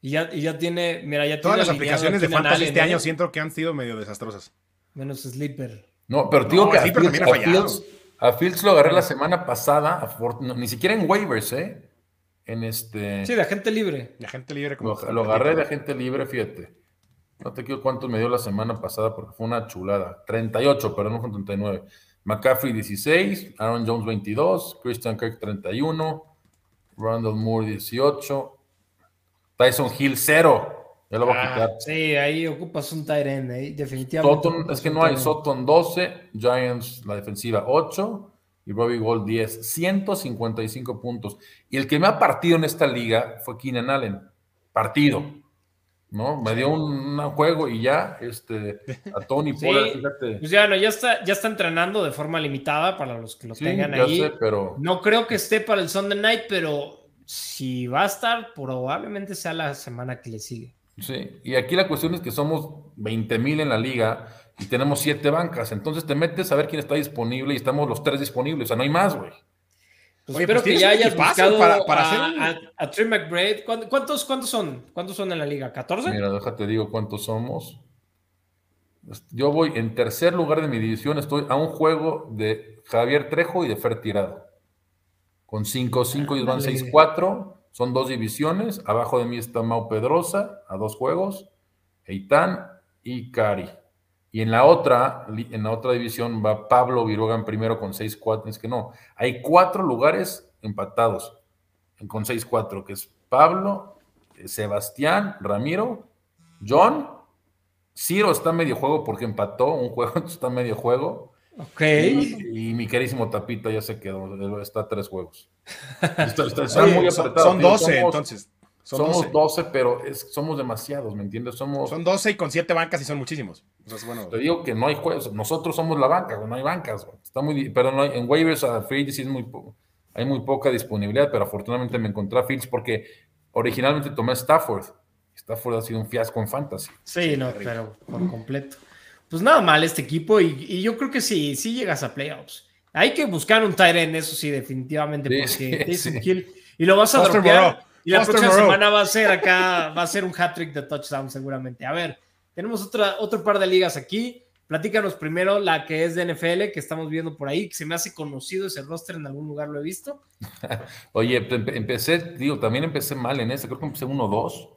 Y ya, y ya tiene, mira, ya Todas tiene las aplicaciones de fantasy Allen, este año siento que han sido medio desastrosas. Menos Sleeper. No, pero digo No, que a sí, pero Fields, también ha fallado. Fields- a Fields lo agarré la semana pasada, a Fort- no, ni siquiera en waivers, ¿eh? En este. Sí, de agente libre. La gente libre como... Lo, lo agarré de gente libre, fíjate. No te quiero cuántos me dio la semana pasada porque fue una chulada. 38, pero no fue 39. McCaffrey 16, Aaron Jones 22, Christian Kirk 31, Randall Moore 18, Tyson Hill 0. Ya lo voy a Ah, quitar. Sí, ahí ocupas un end, ¿eh? definitivamente. Es que no hay. Sutton 12, Giants la defensiva 8 y Robbie Gold 10, 155 puntos. Y el que me ha partido en esta liga fue Keenan Allen. Partido. ¿No? Me dio un, un juego y ya, este, a Tony Sí. Pollard, fíjate. Pues ya, no, ya está, ya está entrenando de forma limitada para los que lo Sí, tengan ahí. sé, pero No creo que esté para el Sunday Night, pero si va a estar, probablemente sea la semana que le sigue. Sí. Y aquí la cuestión es que somos 20 mil en la liga y tenemos siete bancas. Entonces te metes a ver quién está disponible y estamos los tres disponibles. O sea, no hay más, güey. Pues Oye, espero pues que ya hayas buscado para- para a, hacer un- a- a Trey McBride. ¿Cuántos, cuántos, son? ¿Cuántos son en la liga? ¿14? Mira, déjate digo cuántos somos. Yo voy en tercer lugar de mi división, estoy a un juego de Javier Trejo y de Fer Tirado. Con 5-5 ellos van Ándale. 6-4, son dos divisiones. Abajo de mí está Mau Pedrosa, a dos juegos, Eitan y Cari. Y en la otra, en la otra división va Pablo Viruega primero con 6-4. Es que no, hay cuatro lugares empatados con 6-4, que es Pablo, eh, Sebastián, Ramiro, John, Ciro está medio juego porque empató un juego, está medio juego. Ok. Y, y mi querísimo Tapita ya se quedó, está a tres juegos. Está, está- está Oye, muy son, apretado. son Digo, 12 somos- entonces. Son somos 12. 12, pero es, somos demasiados, ¿me entiendes? Somos, Son 12 y con 7 bancas y son muchísimos. Entonces, bueno, te digo que no hay juegos, nosotros somos la banca, no hay bancas, güey. está muy, pero no hay- en waivers a agency es muy, hay muy poca disponibilidad, pero afortunadamente me encontré a Fields porque originalmente tomé a Stafford. Stafford ha sido un fiasco en fantasy. Sí, no, terrible. pero por completo. Pues nada mal este equipo y, y yo creo que sí, sí llegas a playoffs. Hay que buscar un end, eso sí, definitivamente, Sí, porque sí, sí. Hill- y lo vas a Foster dropear. Moreau. Y la Foster próxima Moreau. semana va a ser acá, va a ser un hat-trick de touchdown seguramente. A ver, tenemos otra, otro par de ligas aquí. Platícanos primero la que es de NFL, que estamos viendo por ahí, que se me hace conocido ese roster, en algún lugar lo he visto. Oye, empe- empecé, digo, también empecé mal en ese, creo que empecé 1-2.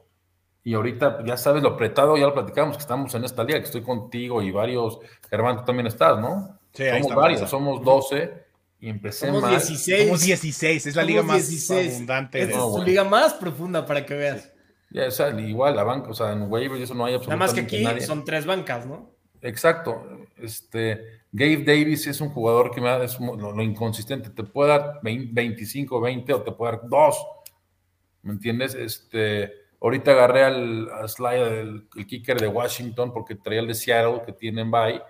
Y ahorita, ya sabes, lo apretado, ya lo platicamos, que estamos en esta liga, que estoy contigo y varios. Germán, tú también estás, ¿no? Sí, ahí somos varios, está. somos 12 y empecé Somos mal. 16. Somos 16, es la Somos liga más 16. abundante. Esta de- No, es tu bueno. liga más profunda para que veas. Ya, o sea, igual la banca, o sea, en waivers y eso no hay Nada absolutamente más que aquí nadie. son tres bancas, ¿no? Exacto. Este, Gabe Davis es un jugador que me da es lo inconsistente. Te puede dar 20, 25, 20 o te puede dar 2. ¿Me entiendes? Este, ahorita agarré al a Slide, el, el kicker de Washington, porque traía el de Seattle que tienen bye.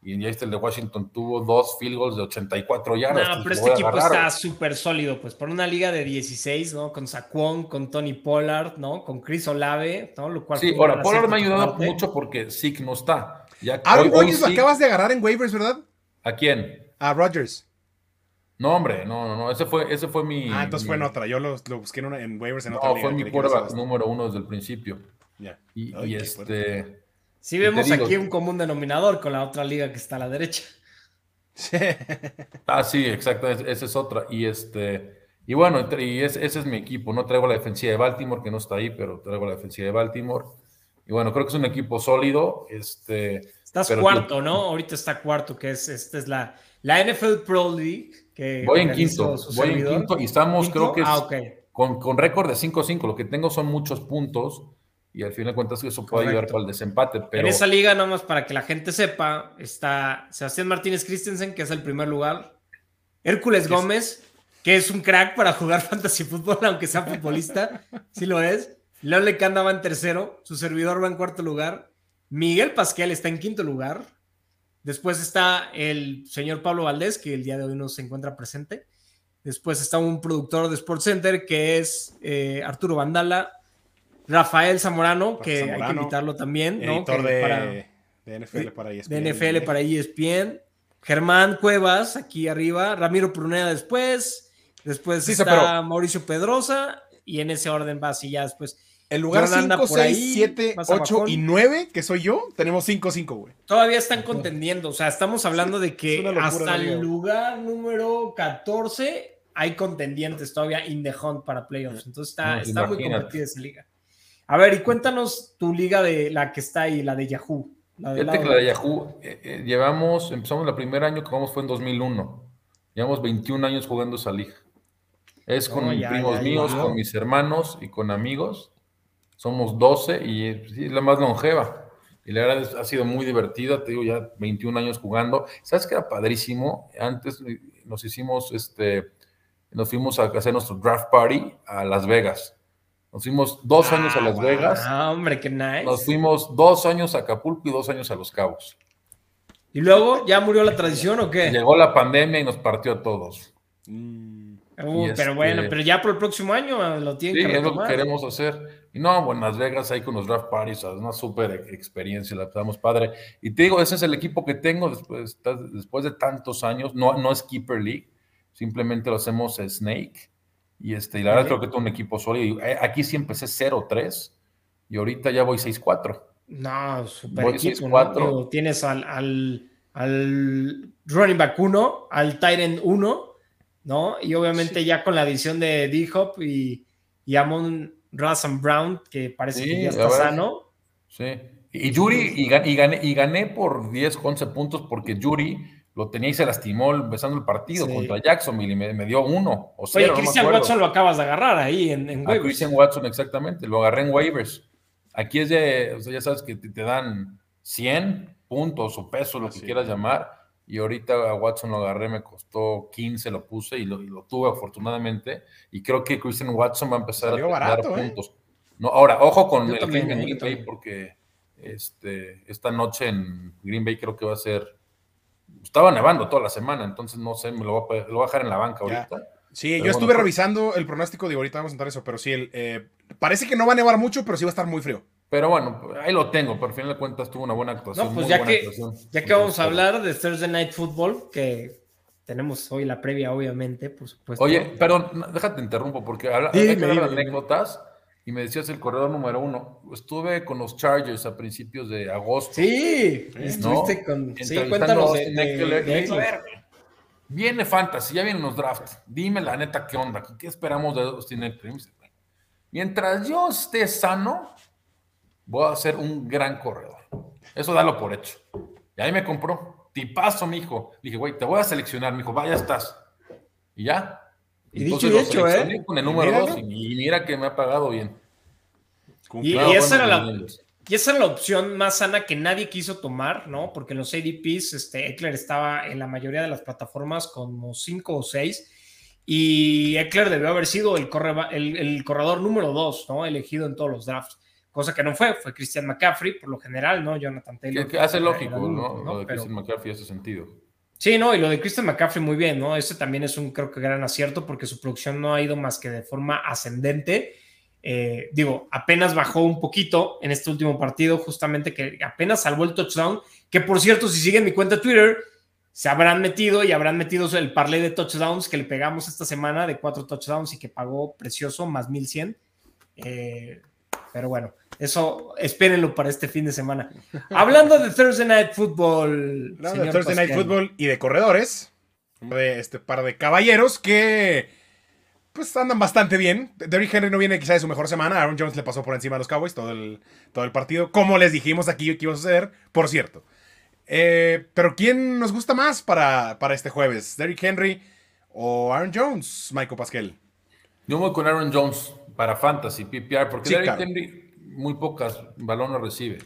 Y ya este el de Washington tuvo dos field goals de 84 yardas. No, pero este equipo agarrar, está súper sólido, pues por una liga de 16, ¿no? Con Saquon, con Tony Pollard, ¿no? Con Chris Olave, ¿no? Lo cual Sí, ahora, Pollard me ha ayudado parte. mucho porque Zeke no está. Ya, Aaron Rodgers lo acabas de agarrar en waivers, ¿verdad? ¿A quién? A Rodgers. No, hombre, no, no, no. Ese fue, ese fue mi. Ah, entonces mi- fue en otra. Yo lo, lo busqué en, una- en waivers en otra No, liga. fue mi esa. número uno desde el principio. Ya. Y, Ay, y qué este. Sí vemos digo- aquí un común denominador con la otra liga que está a la derecha. Ah, sí, exacto, es- esa es otra. Y este. Y bueno, entre- y ese, ese es mi equipo. No traigo la defensiva de Baltimore, que no está ahí, pero traigo la defensiva de Baltimore. Y bueno, creo que es un equipo sólido. Este. Estás cuarto, ¿no? Ahorita está cuarto, que es esta es la, la NFL Pro League. Que Voy en quinto. Voy en quinto y estamos, ¿Quinto? creo que es Ah, con, con récord de 5-5. Lo que tengo son muchos puntos. Y al final de cuentas, eso puede ayudar Correcto. para el desempate. Pero En esa liga, nada más para que la gente sepa, está Sebastián Martínez Christensen, que es el primer lugar. Hércules Gómez, que es un crack para jugar fantasy fútbol, aunque sea futbolista. sí lo es. León Lecanda va en tercero. Su servidor va en cuarto lugar. Miguel Pasquel está en quinto lugar. Después está el señor Pablo Valdés, que el día de hoy no se encuentra presente. Después está un productor de Sports Center, que es eh, Arturo Vandala. Rafael Zamorano, que hay que invitarlo también, ¿no? Editor Que de, para- de NFL para E ESPN. de NFL para E ESPN. Germán Cuevas aquí arriba, Ramiro Pruneda después, después Sí, está pero- Mauricio Pedrosa y en ese orden va así ya después. El lugar Jordan anda 5, por 6, ahí, 7, más 8 abajón. y 9, que soy yo, tenemos 5, 5, güey. Todavía están contendiendo, o sea, estamos hablando de que locura hasta el lugar número 14 hay contendientes todavía in the hunt para playoffs, entonces está, No, está muy competida esa liga. A ver, y cuéntanos tu liga de la que está ahí, la de Yahoo. La del Fíjate que la de Yahoo, eh, eh, llevamos, empezamos el primer año que jugamos fue en 2001. Llevamos 21 años jugando esa liga. Es con No, ya, primos ya, míos, ya. con mis hermanos y con amigos. Somos 12 y eh, sí, es la más longeva. Y la verdad es- ha sido muy divertida, te digo, ya 21 años jugando. ¿Sabes qué era padrísimo? Antes nos hicimos, este, nos fuimos a hacer nuestro draft party a Las Vegas. Nos fuimos dos años a Ah, Las wow. Vegas. Ah, hombre, qué nice. Nos fuimos dos años a Acapulco y dos años a Los Cabos. ¿Y luego ya murió la tradición o qué? Llegó la pandemia y nos partió a todos. Mm, Uh, pero este- bueno, pero ya por el próximo año eh, lo tienen Sí, que es lo que retomar. queremos hacer. Y no, bueno, Las Vegas ahí con los draft parties, es una súper ex- experiencia, la pasamos padre. Y te digo, ese es el equipo que tengo después, después de tantos años. No, no es Keeper League, simplemente lo hacemos Snake. Y, este, y la verdad Ok. creo que tengo un equipo sólido. Eh, Aquí sí empecé 0-3 y ahorita ya voy 6-4. No, super Voy equipo, 6-4. ¿no? Digo, Tienes al, al, al running back 1, al end 1, ¿no? Y obviamente ya con la adición de D-Hop y, y Amon Razan Brown, que parece Sí, que ya está verdad. sano. Sí. Y Yuri, y, gan- y gané, y gané por 10, 11 puntos porque Yuri lo tenía y se lastimó empezando el partido Sí. contra Jacksonville y me, me dio uno o Oye, cero. no me Christian. Watson lo acabas de agarrar ahí en, en A waivers. Christian Watson, exactamente. Lo agarré en waivers. Aquí es de, o sea, ya sabes que te, te dan 100 puntos o pesos, lo que quieras llamar. Y ahorita a Watson lo agarré, me costó 15, lo puse y lo, y lo tuve afortunadamente. Y creo que Christian Watson va a empezar Salió a barato, dar ¿eh? puntos. No, ahora, ojo con Yo el también, clima en ¿eh? Green Bay porque este, esta noche en Green Bay creo que va a ser... Estaba nevando toda la semana, entonces no sé, me lo voy a, poder- lo voy a dejar en la banca Ya. ahorita. Sí, Pero yo estuve bueno, revisando el pronóstico de ahorita vamos a entrar eso, pero sí, el, eh, parece que no va a nevar mucho, pero sí va a estar muy frío. Pero bueno, ahí lo tengo, pero al final de cuentas tuvo una buena actuación. No, pues muy ya buena que, actuación. ya que vamos a hablar de Thursday Night Football, que tenemos hoy la previa, obviamente, por supuesto. Oye, perdón, déjate interrumpo porque habla, hay que hablar de anécdotas y me decías el corredor número uno. Estuve con los Chargers a principios de agosto. Sí, ¿no? estuviste con. Sí, cuéntanos de, Austin de- de Viene Fantasy, ya vienen los drafts. Dime la neta qué onda, qué esperamos de Austin Eckler. Mientras yo esté sano, voy a ser un gran corredor. Eso dalo por hecho. Y ahí me compró. Tipazo, mijo. Dije, güey, te voy a seleccionar, mijo. Vaya estás. Y ya. Y dicho Entonces lo hecho, ¿eh? seleccioné Con el número Míralo. 2 y, y mira que me ha pagado bien. Y, esa era la, bien. y esa era la opción más sana que nadie quiso tomar, ¿no? Porque en los ADPs, este, Eckler estaba en la mayoría de las plataformas como 5 o 6. Y Eckler debió haber sido el, correba- el, el corredor número 2, ¿no? Elegido en todos los drafts. Cosa que no fue, fue Christian McCaffrey, por lo general, ¿no? Jonathan Taylor. Que, que hace lógico, ¿no? Lo de Pero- Christian McCaffrey hace sentido. Sí, no, y lo de Christian McCaffrey muy bien, ¿no? Ese también es un, creo que, gran acierto porque su producción no ha ido más que de forma ascendente. Eh, digo, apenas bajó un poquito en este último partido, justamente que apenas salvó el touchdown, que por cierto, si siguen mi cuenta de Twitter, se habrán metido y habrán metido el parlay de touchdowns que le pegamos esta semana de cuatro touchdowns y que pagó precioso, más 1100. Eh, pero bueno, eso espérenlo para este fin de semana. Hablando de Thursday Night Football. Hablando de Thursday Night. Football y de corredores, de este par de caballeros que pues andan bastante bien. Derrick Henry no viene quizá de su mejor semana. Aaron Jones le pasó por encima a los Cowboys todo el, todo el partido. Como les dijimos aquí que iba a suceder, por cierto. Eh, pero ¿quién nos gusta más para, para este jueves? ¿Derrick Henry o Aaron Jones, Michael Pascal? Yo voy con Aaron Jones para Fantasy, PPR, porque Sí, Derrick claro. Henry muy pocas balones recibe.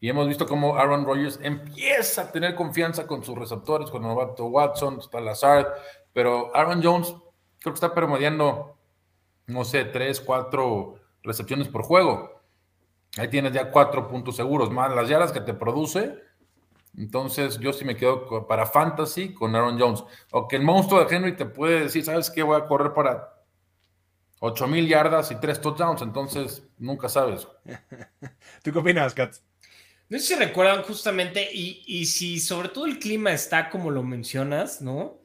Y hemos visto cómo Aaron Rodgers empieza a tener confianza con sus receptores, con novato Watson, está Lazard, pero Aaron Jones creo que está promediando, no sé, tres, cuatro recepciones por juego. Ahí tienes ya cuatro puntos seguros, más las yardas que te produce. Entonces, yo sí me quedo para Fantasy con Aaron Jones. O que el monstruo de Henry te puede decir, ¿sabes qué? Voy a correr para 8 mil yardas y tres touchdowns, entonces nunca sabes. ¿Tú qué opinas, Kat? No sé si recuerdan justamente, y, y si sobre todo el clima está como lo mencionas, ¿no?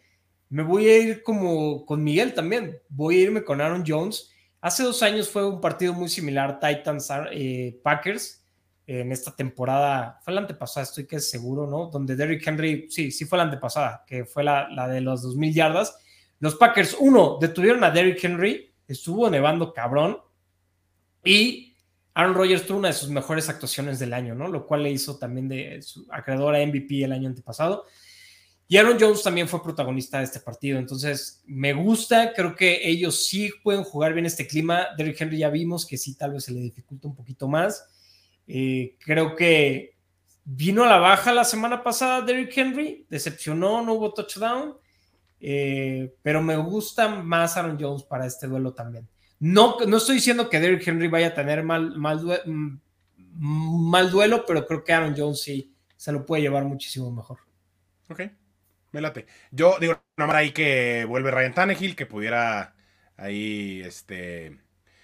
Me voy a ir como con Miguel también. Voy a irme con Aaron Jones. Hace dos años fue un partido muy similar, Titans eh, Packers, en esta temporada. Fue la antepasada, estoy que seguro, ¿no? Donde Derrick Henry, sí, sí fue la antepasada, que fue la, la de los 2.000 yardas. Los Packers, uno, detuvieron a Derrick Henry, estuvo nevando cabrón, y Aaron Rodgers tuvo una de sus mejores actuaciones del año, ¿no? Lo cual le hizo también de su acreedor a MVP el año antepasado. Y Aaron Jones también fue protagonista de este partido. Entonces, me gusta, creo que ellos sí pueden jugar bien este clima. Derrick Henry ya vimos que sí, tal vez se le dificulta un poquito más. Eh, creo que vino a la baja la semana pasada Derrick Henry, decepcionó, no hubo touchdown. Eh, pero me gusta más Aaron Jones para este duelo también. No, no estoy diciendo que Derrick Henry vaya a tener mal, mal, due- mm, mal duelo, pero creo que Aaron Jones sí se lo puede llevar muchísimo mejor. Ok, me late. Yo digo, nomás ahí que vuelve Ryan Tannehill, que pudiera ahí, este,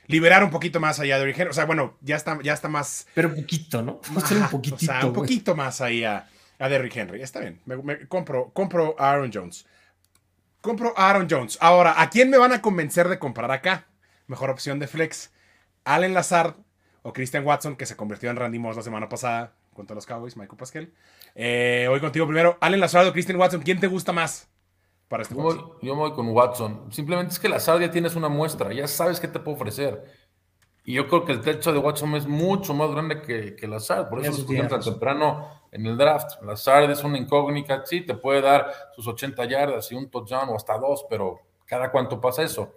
liberar un poquito más allá de Derrick Henry. O sea, bueno, ya está, ya está más... Pero poquito, ¿no? Solo un poquitito. O sea, un poquito más ahí a, a Derrick Henry. Está bien, me, me- compro, compro a Aaron Jones. Compro a Aaron Jones. Ahora, ¿a quién me van a convencer de comprar acá? Mejor opción de flex. Allen Lazard o Christian Watson, que se convirtió en Randy Moss la semana pasada contra los Cowboys, Michael Pascal. Eh, hoy contigo primero. Allen Lazard o Christian Watson, ¿quién te gusta más para este Yo juego? voy, yo me voy con Watson. Simplemente es que la ya tienes una muestra, ya sabes qué te puede ofrecer. Y yo creo que el techo de Watson es mucho más grande que, que Lazard. Por eso tienes escogieron tan temprano en el draft. Lazard es una incógnita, sí, te puede dar sus 80 yardas y un touchdown o hasta dos, pero cada cuánto pasa eso.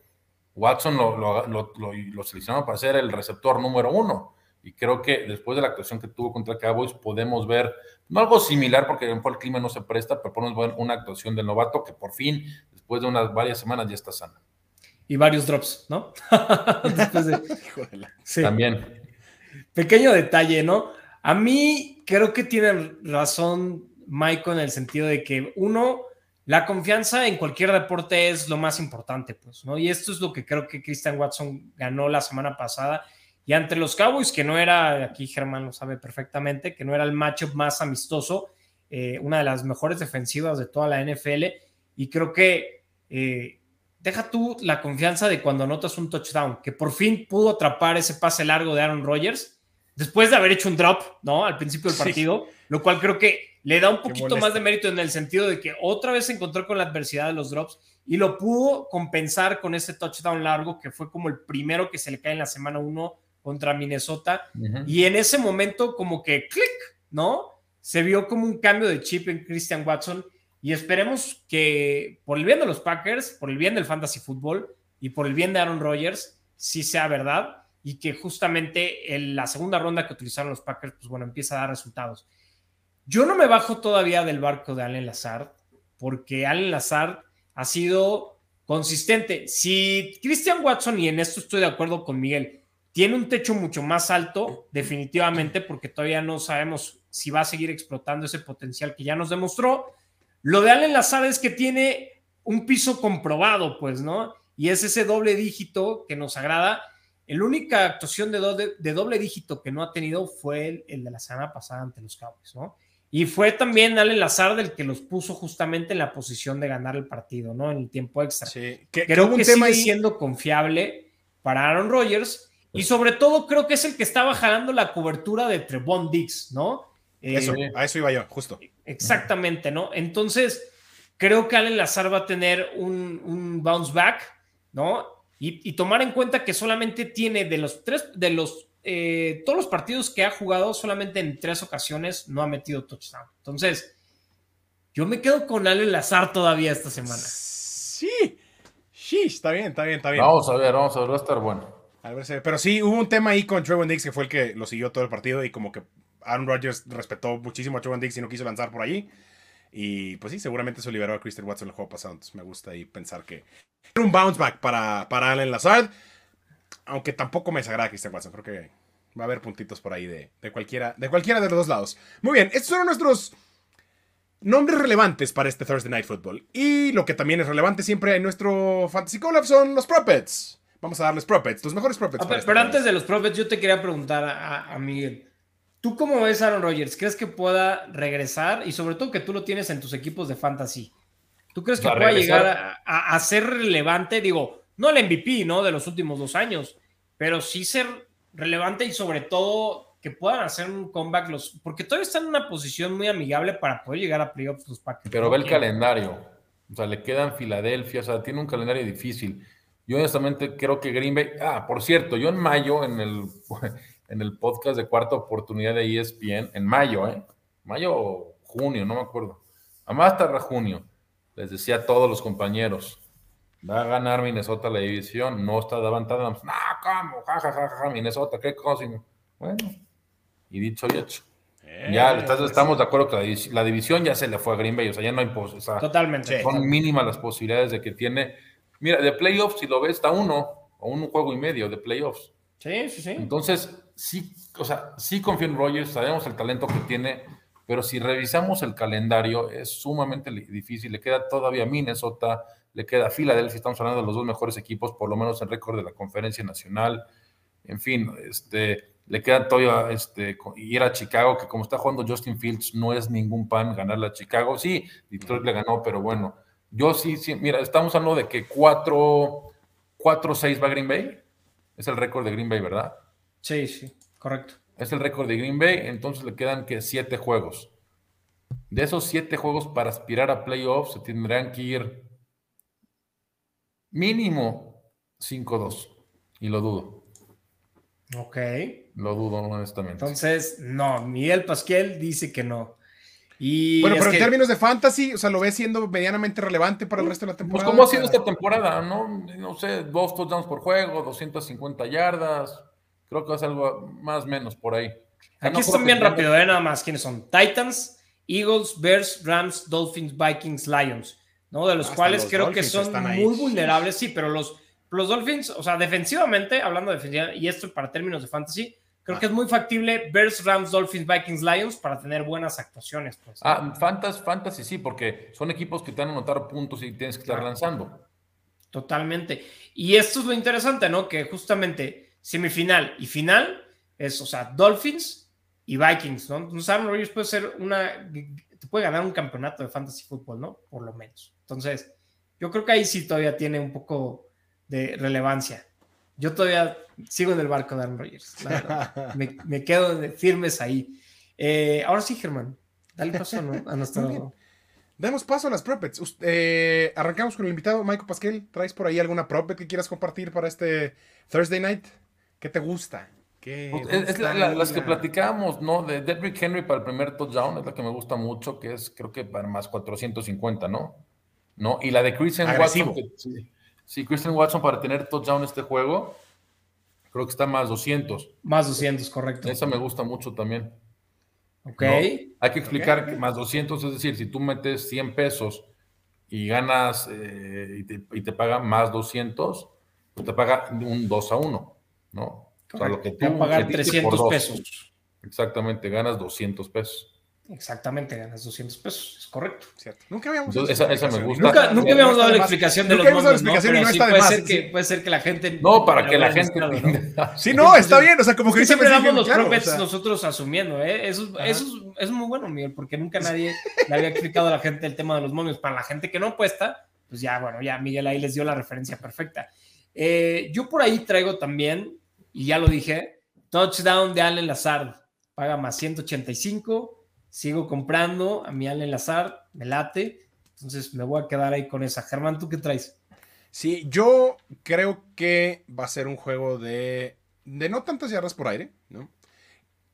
Watson lo, lo, lo, lo- seleccionaron para ser el receptor número uno. Y creo que después de la actuación que tuvo contra Cowboys, podemos ver no algo similar, porque mejor el clima no se presta, pero podemos ver una actuación del novato que por fin, después de unas varias semanas, ya está sana. Y varios drops, ¿no? Después de- sí. También. Pequeño detalle, ¿no? A mí creo que tiene razón Michael en el sentido de que uno, la confianza en cualquier deporte es lo más importante, pues, ¿no? Y esto es lo que creo que Christian Watson ganó la semana pasada. Y entre los Cowboys, que no era, aquí Germán lo sabe perfectamente, que no era el matchup más amistoso, eh, una de las mejores defensivas de toda la NFL, Y creo que eh, deja tú la confianza de cuando anotas un touchdown, que por fin pudo atrapar ese pase largo de Aaron Rodgers después de haber hecho un drop, ¿no? Al principio del partido, lo cual creo que le da un poquito más de mérito en el sentido de que otra vez se encontró con la adversidad de los drops y lo pudo compensar con ese touchdown largo que fue como el primero que se le cae en la semana 1 contra Minnesota. Y en ese momento como que clic, ¿no? Se vio como un cambio de chip en Christian Watson y esperemos que por el bien de los Packers, por el bien del fantasy fútbol y por el bien de Aaron Rodgers, sí sea verdad y que justamente en la segunda ronda que utilizaron los Packers, pues bueno, empieza a dar resultados. Yo no me bajo todavía del barco de Allen Lazard, porque Allen Lazard ha sido consistente. Si Christian Watson, y en esto estoy de acuerdo con Miguel, tiene un techo mucho más alto, definitivamente, porque todavía no sabemos si va a seguir explotando ese potencial que ya nos demostró. Lo de Allen Lazard es que tiene un piso comprobado, pues, ¿no? Y es ese doble dígito que nos agrada. La única actuación de doble, de doble dígito que no ha tenido fue el, el, de la semana pasada ante los Cowboys, ¿no? Y fue también Ale Lazar del que los puso justamente en la posición de ganar el partido, ¿no? En el tiempo extra. Sí. Que, creo que, sigue ahí... siendo confiable para Aaron Rodgers y sobre todo creo que es el que estaba jalando la cobertura de Trevon Diggs, ¿no? Eso, eh, a eso iba yo, justo. Exactamente, ¿no? Entonces, creo que Ale Lazar va a tener un, un bounce back, ¿no? Y, y, tomar en cuenta que solamente tiene de los tres, de los eh, todos los partidos que ha jugado, solamente en tres ocasiones no ha metido touchdown. Entonces, yo me quedo con Ale Lazar todavía esta semana. Sí, sí, está bien, está bien, está bien. Vamos a ver, vamos a ver, va a estar bueno. A ver, pero sí, hubo un tema ahí con Trevor Diggs que fue el que lo siguió todo el partido y como que Aaron Rodgers respetó muchísimo a Trevor Diggs y no quiso lanzar por allí. Y pues sí, seguramente eso liberó a Christian Watson el juego pasado. Entonces me gusta ahí pensar que era un bounce back para, para Allen Lazard. Aunque tampoco me desagrada Christian Watson. Creo que va a haber puntitos por ahí de, de, cualquiera, de cualquiera de los dos lados. Muy bien, estos son nuestros nombres relevantes para este Thursday Night Football. Y lo que también es relevante siempre en nuestro Fantasy Collab son los Propets. Vamos a darles Propets, los mejores Propets. Okay, pero antes de los Propets, yo te quería preguntar a, a Miguel. ¿Tú cómo ves Aaron Rodgers? ¿Crees que pueda regresar? Y sobre todo que tú lo tienes en tus equipos de fantasy. ¿Tú crees que pueda regresar? llegar a, a, a, ser relevante? Digo, no el MVP, ¿no? De los últimos dos años, pero sí ser relevante y sobre todo que puedan hacer un comeback los porque todavía están en una posición muy amigable para poder llegar a playoffs los Packers. Pero ve el calendario, o sea, le quedan Filadelfia, o sea, tiene un calendario difícil. Yo honestamente creo que Green Bay, ah, por cierto, yo en mayo en el en el podcast de cuarta oportunidad de ESPN, en mayo, ¿eh? Mayo o junio, no me acuerdo. A más tarde junio, les decía a todos los compañeros, va a ganar Minnesota la división, no está levantada, no, ¿cómo? Ja, ja, ja, ja, Minnesota, qué cosa. Bueno, y dicho y hecho. Eh, ya estás, pues, estamos de acuerdo que la, división, la división ya se le fue a Green Bay, o sea, ya no hay o sea, Totalmente. Son mínimas las posibilidades de que tiene. Mira, de playoffs, si lo ves, está uno o un juego y medio de playoffs. Sí, sí, sí. Entonces, sí, o sea, sí confío en Rogers, sabemos el talento que tiene, pero si revisamos el calendario, es sumamente difícil. Le queda todavía Minnesota, le queda Filadelfia, estamos hablando de los dos mejores equipos, por lo menos en récord de la conferencia nacional. En fin, este, le queda todavía este, ir a Chicago, que como está jugando Justin Fields, no es ningún pan ganarle a Chicago. Sí, Detroit le ganó, pero bueno, yo sí, sí, mira, estamos hablando de que 4-6 va Green Bay. Es el récord de Green Bay, ¿verdad? Sí, sí, correcto. Es el récord de Green Bay, entonces le quedan que siete juegos. De esos siete juegos para aspirar a playoffs se tendrán que ir mínimo 5-2. Y lo dudo. Ok. Lo dudo, honestamente. Entonces, no, Miguel Pasquel dice que no. Y bueno, pero en que... términos de fantasy, o sea, lo ves siendo medianamente relevante para el resto de la temporada. Pues como ha sido esta temporada, ¿no? No sé, dos touchdowns por juego, 250 yardas. Creo que va a ser algo más o menos por ahí. Aquí no están bien rápido, ¿eh? Nada más. ¿Quiénes son? Titans, Eagles, Bears, Rams, Dolphins, Vikings, Lions. ¿no? De los Hasta cuales los creo Dolphins que son muy vulnerables, sí, pero los, los Dolphins, o sea, defensivamente, hablando de defensiva, y esto para términos de fantasy, creo ah. que es muy factible Bears, Rams, Dolphins, Vikings, Lions para tener buenas actuaciones. Pues. Ah, fantasy, fantasy sí, porque son equipos que te van a anotar puntos y tienes que estar ah. lanzando. Totalmente. Y esto es lo interesante, ¿no? Que justamente semifinal y final es, o sea, Dolphins y Vikings, ¿no? Entonces Aaron Rodgers puede ser una, te puede ganar un campeonato de fantasy fútbol, ¿no? Por lo menos. Entonces, yo creo que ahí sí todavía tiene un poco de relevancia. Yo todavía sigo en el barco de Aaron Rodgers. la verdad. me, me quedo firmes ahí. Eh, ahora sí, Germán, dale paso a, nu- a nuestro. Demos paso a las propets. Eh, arrancamos con el invitado, Michael Pasquel. ¿Traes por ahí alguna propet que quieras compartir para este Thursday night? ¿Qué te gusta? ¿Qué, Pues, es- es la- ahí las que la- platicábamos, ¿no? De Derrick Henry para el primer touchdown es la que me gusta mucho, que es creo que para más 450, ¿no? ¿No? Y la de Christian Agresivo. Watson, que- sí, sí, Christian Watson para tener touchdown este juego, creo que está más 200. Más 200, correcto. Esa me gusta mucho también. Ok. ¿no? Hay que explicar que más 200, es decir, si tú metes 100 pesos y ganas eh, y, te, y te pagan más 200, pues te paga un 2 a 1, ¿no? O sea, lo que tú a pagar metiste por 300 dos. pesos. Exactamente, ganas 200 pesos. Exactamente, ganas 200 pesos, es correcto. Cierto. Nunca habíamos Entonces, hecho esa- esa me explicación. gusta. Nunca, No, nunca no habíamos dado la explicación de los momios, ¿no? Pero no sí está de puede más, ser, sí. que, puede ser que la gente... No, para que la gente ¿no? Sí, no, está bien. O sea, como que siempre damos los claro, o propets sea, nosotros asumiendo, ¿eh? Eso, eso es, es muy bueno, Miguel, porque nunca nadie le había explicado a la gente el tema de los momios. Para la gente que no apuesta, pues ya, bueno, ya Miguel ahí les dio la referencia perfecta. Eh, yo por ahí traigo también, y ya lo dije, touchdown de Allen Lazard. Paga más 185. Sigo comprando a mi Allen Lazard, me late. Entonces me voy a quedar ahí con esa. Germán, ¿tú qué traes? Sí, yo creo que va a ser un juego de, de no tantas yardas por aire, ¿no?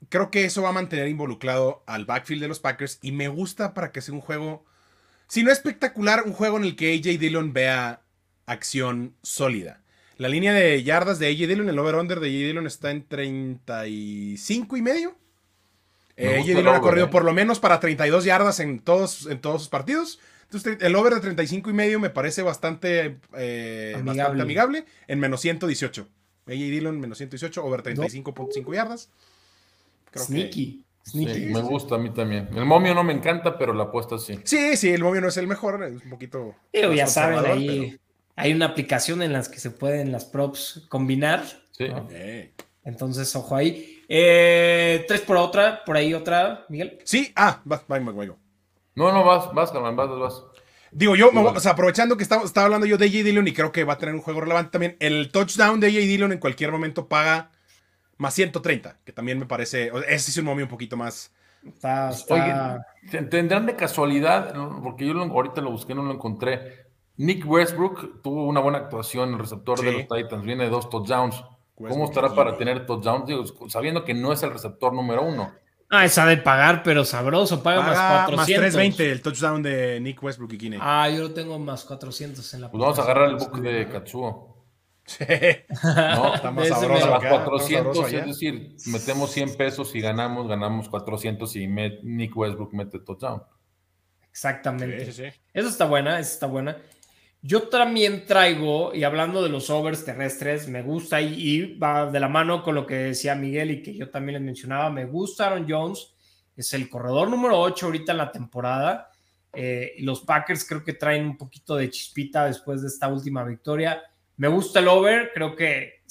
Creo que eso va a mantener involucrado al backfield de los Packers y me gusta para que sea un juego, si no espectacular, un juego en el que AJ Dillon vea acción sólida. La línea de yardas de AJ Dillon, el over-under de AJ Dillon está en 35 y medio. Me Eh, AJ Dillon ha corrido eh. por lo menos para 32 yardas en todos, en todos sus partidos. Entonces, el over de 35 y medio me parece bastante, eh, Amigable. bastante amigable. En menos 118. AJ Dillon, menos 118, over 35.5 yardas. Creo que- Sneaky. Sneaky. Sí, me gusta a mí también. El momio no me encanta, pero la apuesta sí. Sí, sí, el momio no es el mejor, es un poquito. Más ya saben, ahí hay una aplicación en las que se pueden las props combinar. Sí. Entonces, ojo ahí. Eh, tres por otra, por ahí otra, Miguel. Sí, ah, va, va, va, va, va. No, no, vas, vas, Germán, vas, vas, vas. Digo, yo, o sea, aprovechando que estaba, estaba hablando yo de AJ Dillon y creo que va a tener un juego relevante también. El touchdown de AJ Dillon en cualquier momento paga más 130, que también me parece. o- Ese es un momio un poquito más. Está, está- Oye, ¿te- ¿tendrán de casualidad? Porque yo lo- ahorita lo busqué, no lo encontré. Nick Westbrook tuvo una buena actuación, el receptor de los Titans, viene de dos touchdowns. ¿Cómo Westbrook estará y- para tener touchdowns? Digo, sabiendo que no es el receptor número uno. Ah, esa de pagar, pero sabroso. Paga, más Paga 400. más 320 el touchdown de Nick Westbrook y Kine. Ah, yo lo tengo más 400 en la Pues vamos a agarrar el book de Katsuo. Sí. ¿no? Está más sabroso acá, más 400, sabroso allá. es decir, metemos 100 pesos y ganamos, ganamos 400 y Nick Westbrook mete touchdown. Exactamente. Sí, sí, sí. Esa está buena, esa está buena. Yo también traigo, y hablando de los overs terrestres, me gusta y, va de la mano con lo que decía Miguel y que yo también les mencionaba, me gusta Aaron Jones, es el corredor número 8 ahorita en la temporada. eh, los Packers creo que traen un poquito de chispita después de esta última victoria. Me gusta el over, creo que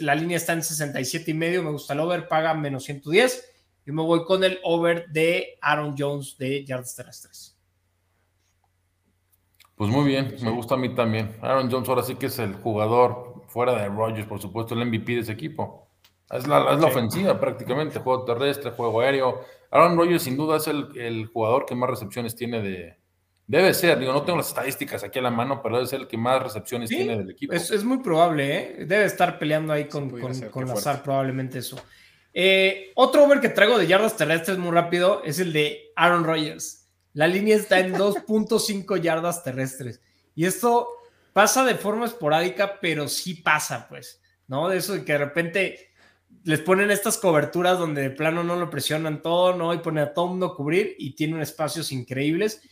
la línea está en 67 y medio, me gusta el over, paga menos 110. Yo me voy con el over de Aaron Jones de yardas terrestres. Pues muy bien, me gusta a mí también. Aaron Jones ahora sí que es el jugador fuera de Rodgers, por supuesto, el MVP de ese equipo. Es la, es la Sí. ofensiva prácticamente, juego terrestre, juego aéreo. Aaron Rodgers sin duda es el, el jugador que más recepciones tiene de... Debe ser, digo, no tengo las estadísticas aquí a la mano, pero debe ser el que más recepciones Sí, tiene del equipo. Es, es muy probable, ¿eh? Debe estar peleando ahí con, con, ser, con Lazar, fuerte. probablemente eso. Eh, otro over que traigo de yardas terrestres muy rápido es el de Aaron Rodgers. La línea está en 2.5 yardas terrestres. Y esto pasa de forma esporádica, pero sí pasa, pues, ¿no? De eso de que de repente les ponen estas coberturas donde de plano no lo presionan todo, ¿no? Y ponen a todo mundo a cubrir y tienen espacios increíbles.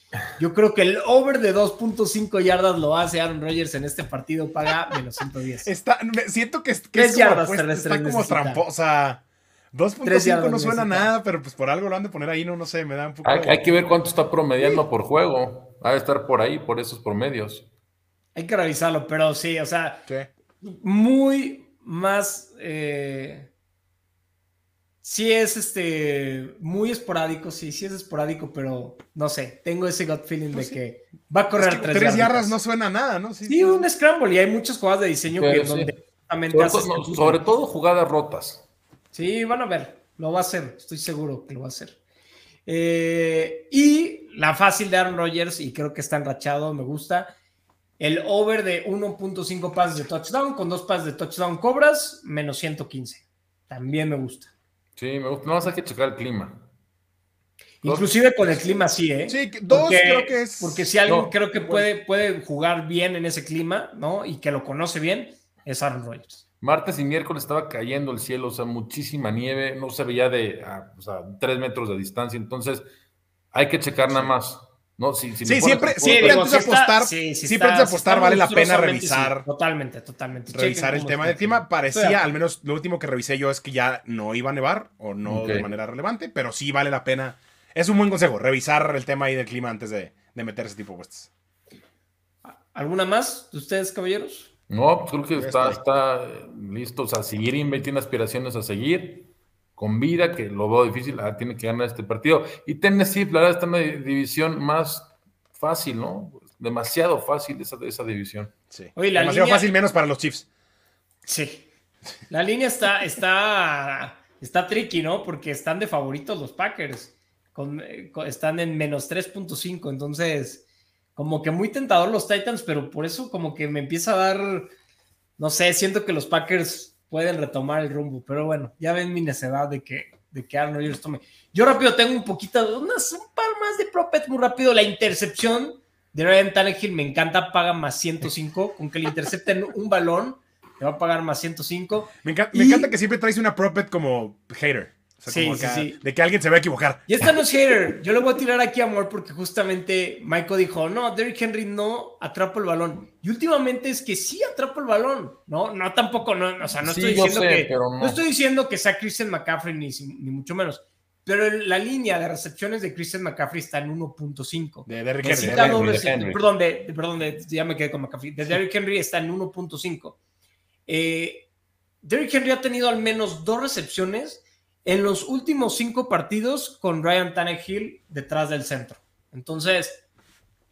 Yo creo que el over de 2.5 yardas lo hace Aaron Rodgers en este partido, paga menos 110. Está, me- siento que, que es como, yardas terrestres está como tramposa. Tres 2.5 yardas no suena nada, pero pues por algo lo han de poner ahí, no, no sé, me da un poco. Hay, hay que ver cuánto está promediando por juego. Ha de estar por ahí, por esos promedios. Hay que revisarlo, pero sí, o sea, muy más. eh, sí es este muy esporádico, sí, sí es esporádico, pero no sé, tengo ese gut feeling Pues de que va a correr Es que tres, tres yardas yardas. no suena a nada, ¿no? Sí, Sí, un scramble y hay muchas jugadas de diseño que sí. donde justamente Sobre, haces todo, el- sobre todo jugadas rotas. Sí, van a ver, lo va a hacer, estoy seguro que lo va a hacer. Eh, y la fácil de Aaron Rodgers, y creo que está enrachado, me gusta. El over de 1.5 pases de touchdown, con dos pases de touchdown cobras, menos 115. También me gusta. Sí, me gusta. No, hay que checar el clima. Inclusive con el clima sí, ¿eh? Sí, dos Porque- creo que es. Porque si alguien No, creo que puede, puede jugar bien en ese clima, ¿no? Y que lo conoce bien, es Aaron Rodgers. Martes y miércoles estaba cayendo el cielo, o sea, muchísima nieve, no se veía de a, o sea, tres metros de distancia, entonces hay que checar nada más. ¿no? Si, si le Sí, siempre- si siempre antes de apostar- siempre antes de apostar vale la pena revisar- sí, totalmente, totalmente. revisar el tema de Parecía, al menos lo último que revisé yo es que ya no iba a nevar o no de manera relevante, pero sí vale la pena. Es un buen consejo, revisar el tema ahí del clima antes de, de meter ese tipo de apuestas. ¿Alguna más de ustedes, caballeros? No, pues creo que está, está eh, listo, o sea, seguir Inve tiene aspiraciones a seguir con vida, que lo veo difícil, ah, tiene que ganar este partido. Y Tennessee, la verdad, está en una di- división más fácil, ¿no? Demasiado fácil esa, esa división. Sí. Oye, la Demasiado línea- fácil menos para los Chiefs. Sí. La línea está, está, está tricky, ¿no? Porque están de favoritos los Packers. Con- eh, con- están en menos 3.5. Entonces, como que muy tentador los Titans, pero por eso como que me empieza a dar, no sé, siento que los Packers pueden retomar el rumbo. Pero bueno, ya ven mi necedad de que, de que Aaron Rodgers tome. Yo rápido tengo un poquito, unas, un par más de propet muy rápido. La intercepción de Ryan Tannehill me encanta, paga más 105. Con que le intercepten un balón, te va a pagar más 105. Me, me encanta que siempre traes una propet como hater. O sea, Sí, como sí, acá, sí. De que alguien se va a equivocar. Y esta no es hater. Yo le voy a tirar aquí amor porque justamente Michael dijo, no, Derrick Henry no atrapa el balón. Y últimamente es que sí atrapa el balón. No, no tampoco, no, o sea, no estoy diciendo sé, que pero no. no estoy diciendo que sea Christian McCaffrey ni, ni mucho menos. Pero la línea de recepciones de Christian McCaffrey está en 1.5. De Derrick Henry. Necesita Henry, de Henry. Perdón, de, de- perdón de- ya me quedé con McCaffrey. De Derrick Henry está en 1.5. Eh, Derrick Henry ha tenido al menos dos recepciones en los últimos cinco partidos con Ryan Tannehill detrás del centro. Entonces,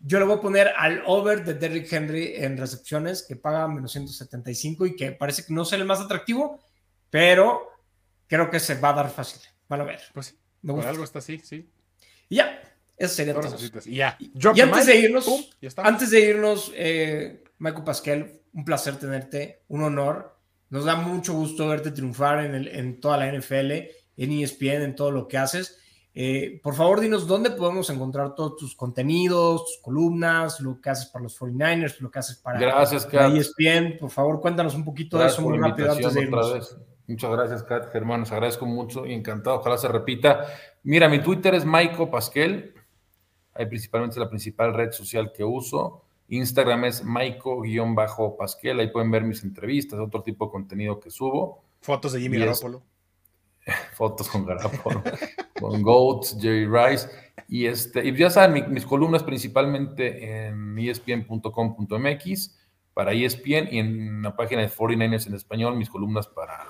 yo le voy a poner al over de Derrick Henry en recepciones que paga menos 175 y que parece que no es el más atractivo, pero creo que se va a dar fácil. Van a ver. Pues sí, por algo está así, sí. Y ya, eso sería todo. Y ya. Y the antes de irnos, pum, ya antes de irnos, eh, Michael Pascal, un placer tenerte, un honor. Nos da mucho gusto verte triunfar en, el- en toda la NFL, en ESPN, en todo lo que haces. Eh, por favor, dinos dónde podemos encontrar todos tus contenidos, tus columnas, lo que haces para los 49ers, lo que haces para, Gracias, para Kat. ESPN. Por favor, cuéntanos un poquito Gracias de eso muy rápido antes de irnos. otra vez. Muchas gracias, Kat, Germán. Les agradezco mucho y encantado. Ojalá se repita. Mira, mi Twitter es Maiko Pasquel. Ahí principalmente es la principal red social que uso. Instagram es Maiko-Pasquel. Ahí pueden ver mis entrevistas, otro tipo de contenido que subo. Fotos de Jimmy Garoppolo. Fotos con Garapolo, con Goats, Jerry Rice. Y, este, y ya saben, mi- mis columnas principalmente en espn.com.mx para ESPN y en la página de 49ers en español, mis columnas para,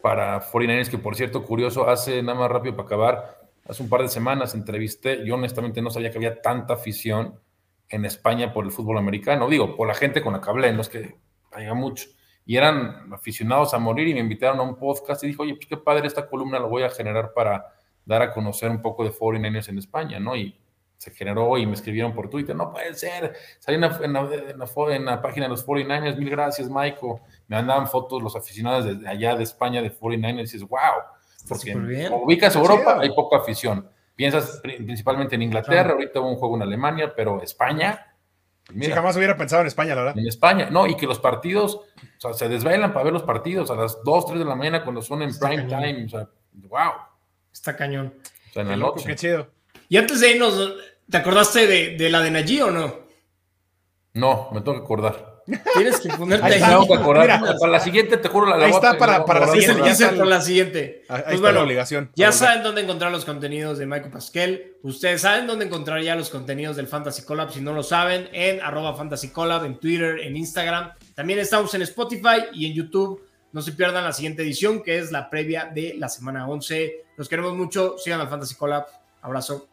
para 49ers, que por cierto, curioso, hace nada más rápido para acabar, hace un par de semanas entrevisté, yo honestamente no sabía que había tanta afición en España por el fútbol americano, digo, por la gente con la que hablé, no es que haya mucho, y eran aficionados a morir y me invitaron a un podcast y dijo, oye, pues qué padre esta columna, la voy a generar para dar a conocer un poco de 49ers en España, ¿no? Y se generó y me escribieron por Twitter, no puede ser, salí en la, en la- en la en la página de los 49ers, mil gracias, Michael. Me mandaban fotos los aficionados de allá de España de 49ers y dices, wow, porque como ubicas Europa, hay poca afición. Piensas pri- principalmente en Inglaterra, ahorita hubo un juego en Alemania, pero España, pues Sí, mira, jamás hubiera pensado en España, la verdad. en España, no, y que los partidos, o sea, se desvelan para ver los partidos a las 2, 3 de la mañana cuando son en Está prime cañón. time, o sea, wow, Está cañón. o sea, en la Qué loco, noche. qué chido. Y antes de irnos, ¿te acordaste de, de la de Najee o no? No, me tengo que acordar. Tienes que ponerte Ahí está. Mira. para la siguiente, te juro, la, la Ahí está para- la- para siguiente, ya está por el- la siguiente. Ahí Pues está la bueno, obligación. Ya saben dónde encontrar los contenidos de Michael Pascal. Ustedes saben dónde encontrar ya los contenidos del Fantasy Collab. Si no lo saben, en arroba Fantasy Collab, en Twitter, en Instagram. También estamos en Spotify y en YouTube No se pierdan la siguiente edición, que es la previa de la semana 11. Los queremos mucho. Sigan al Fantasy Collab. Abrazo.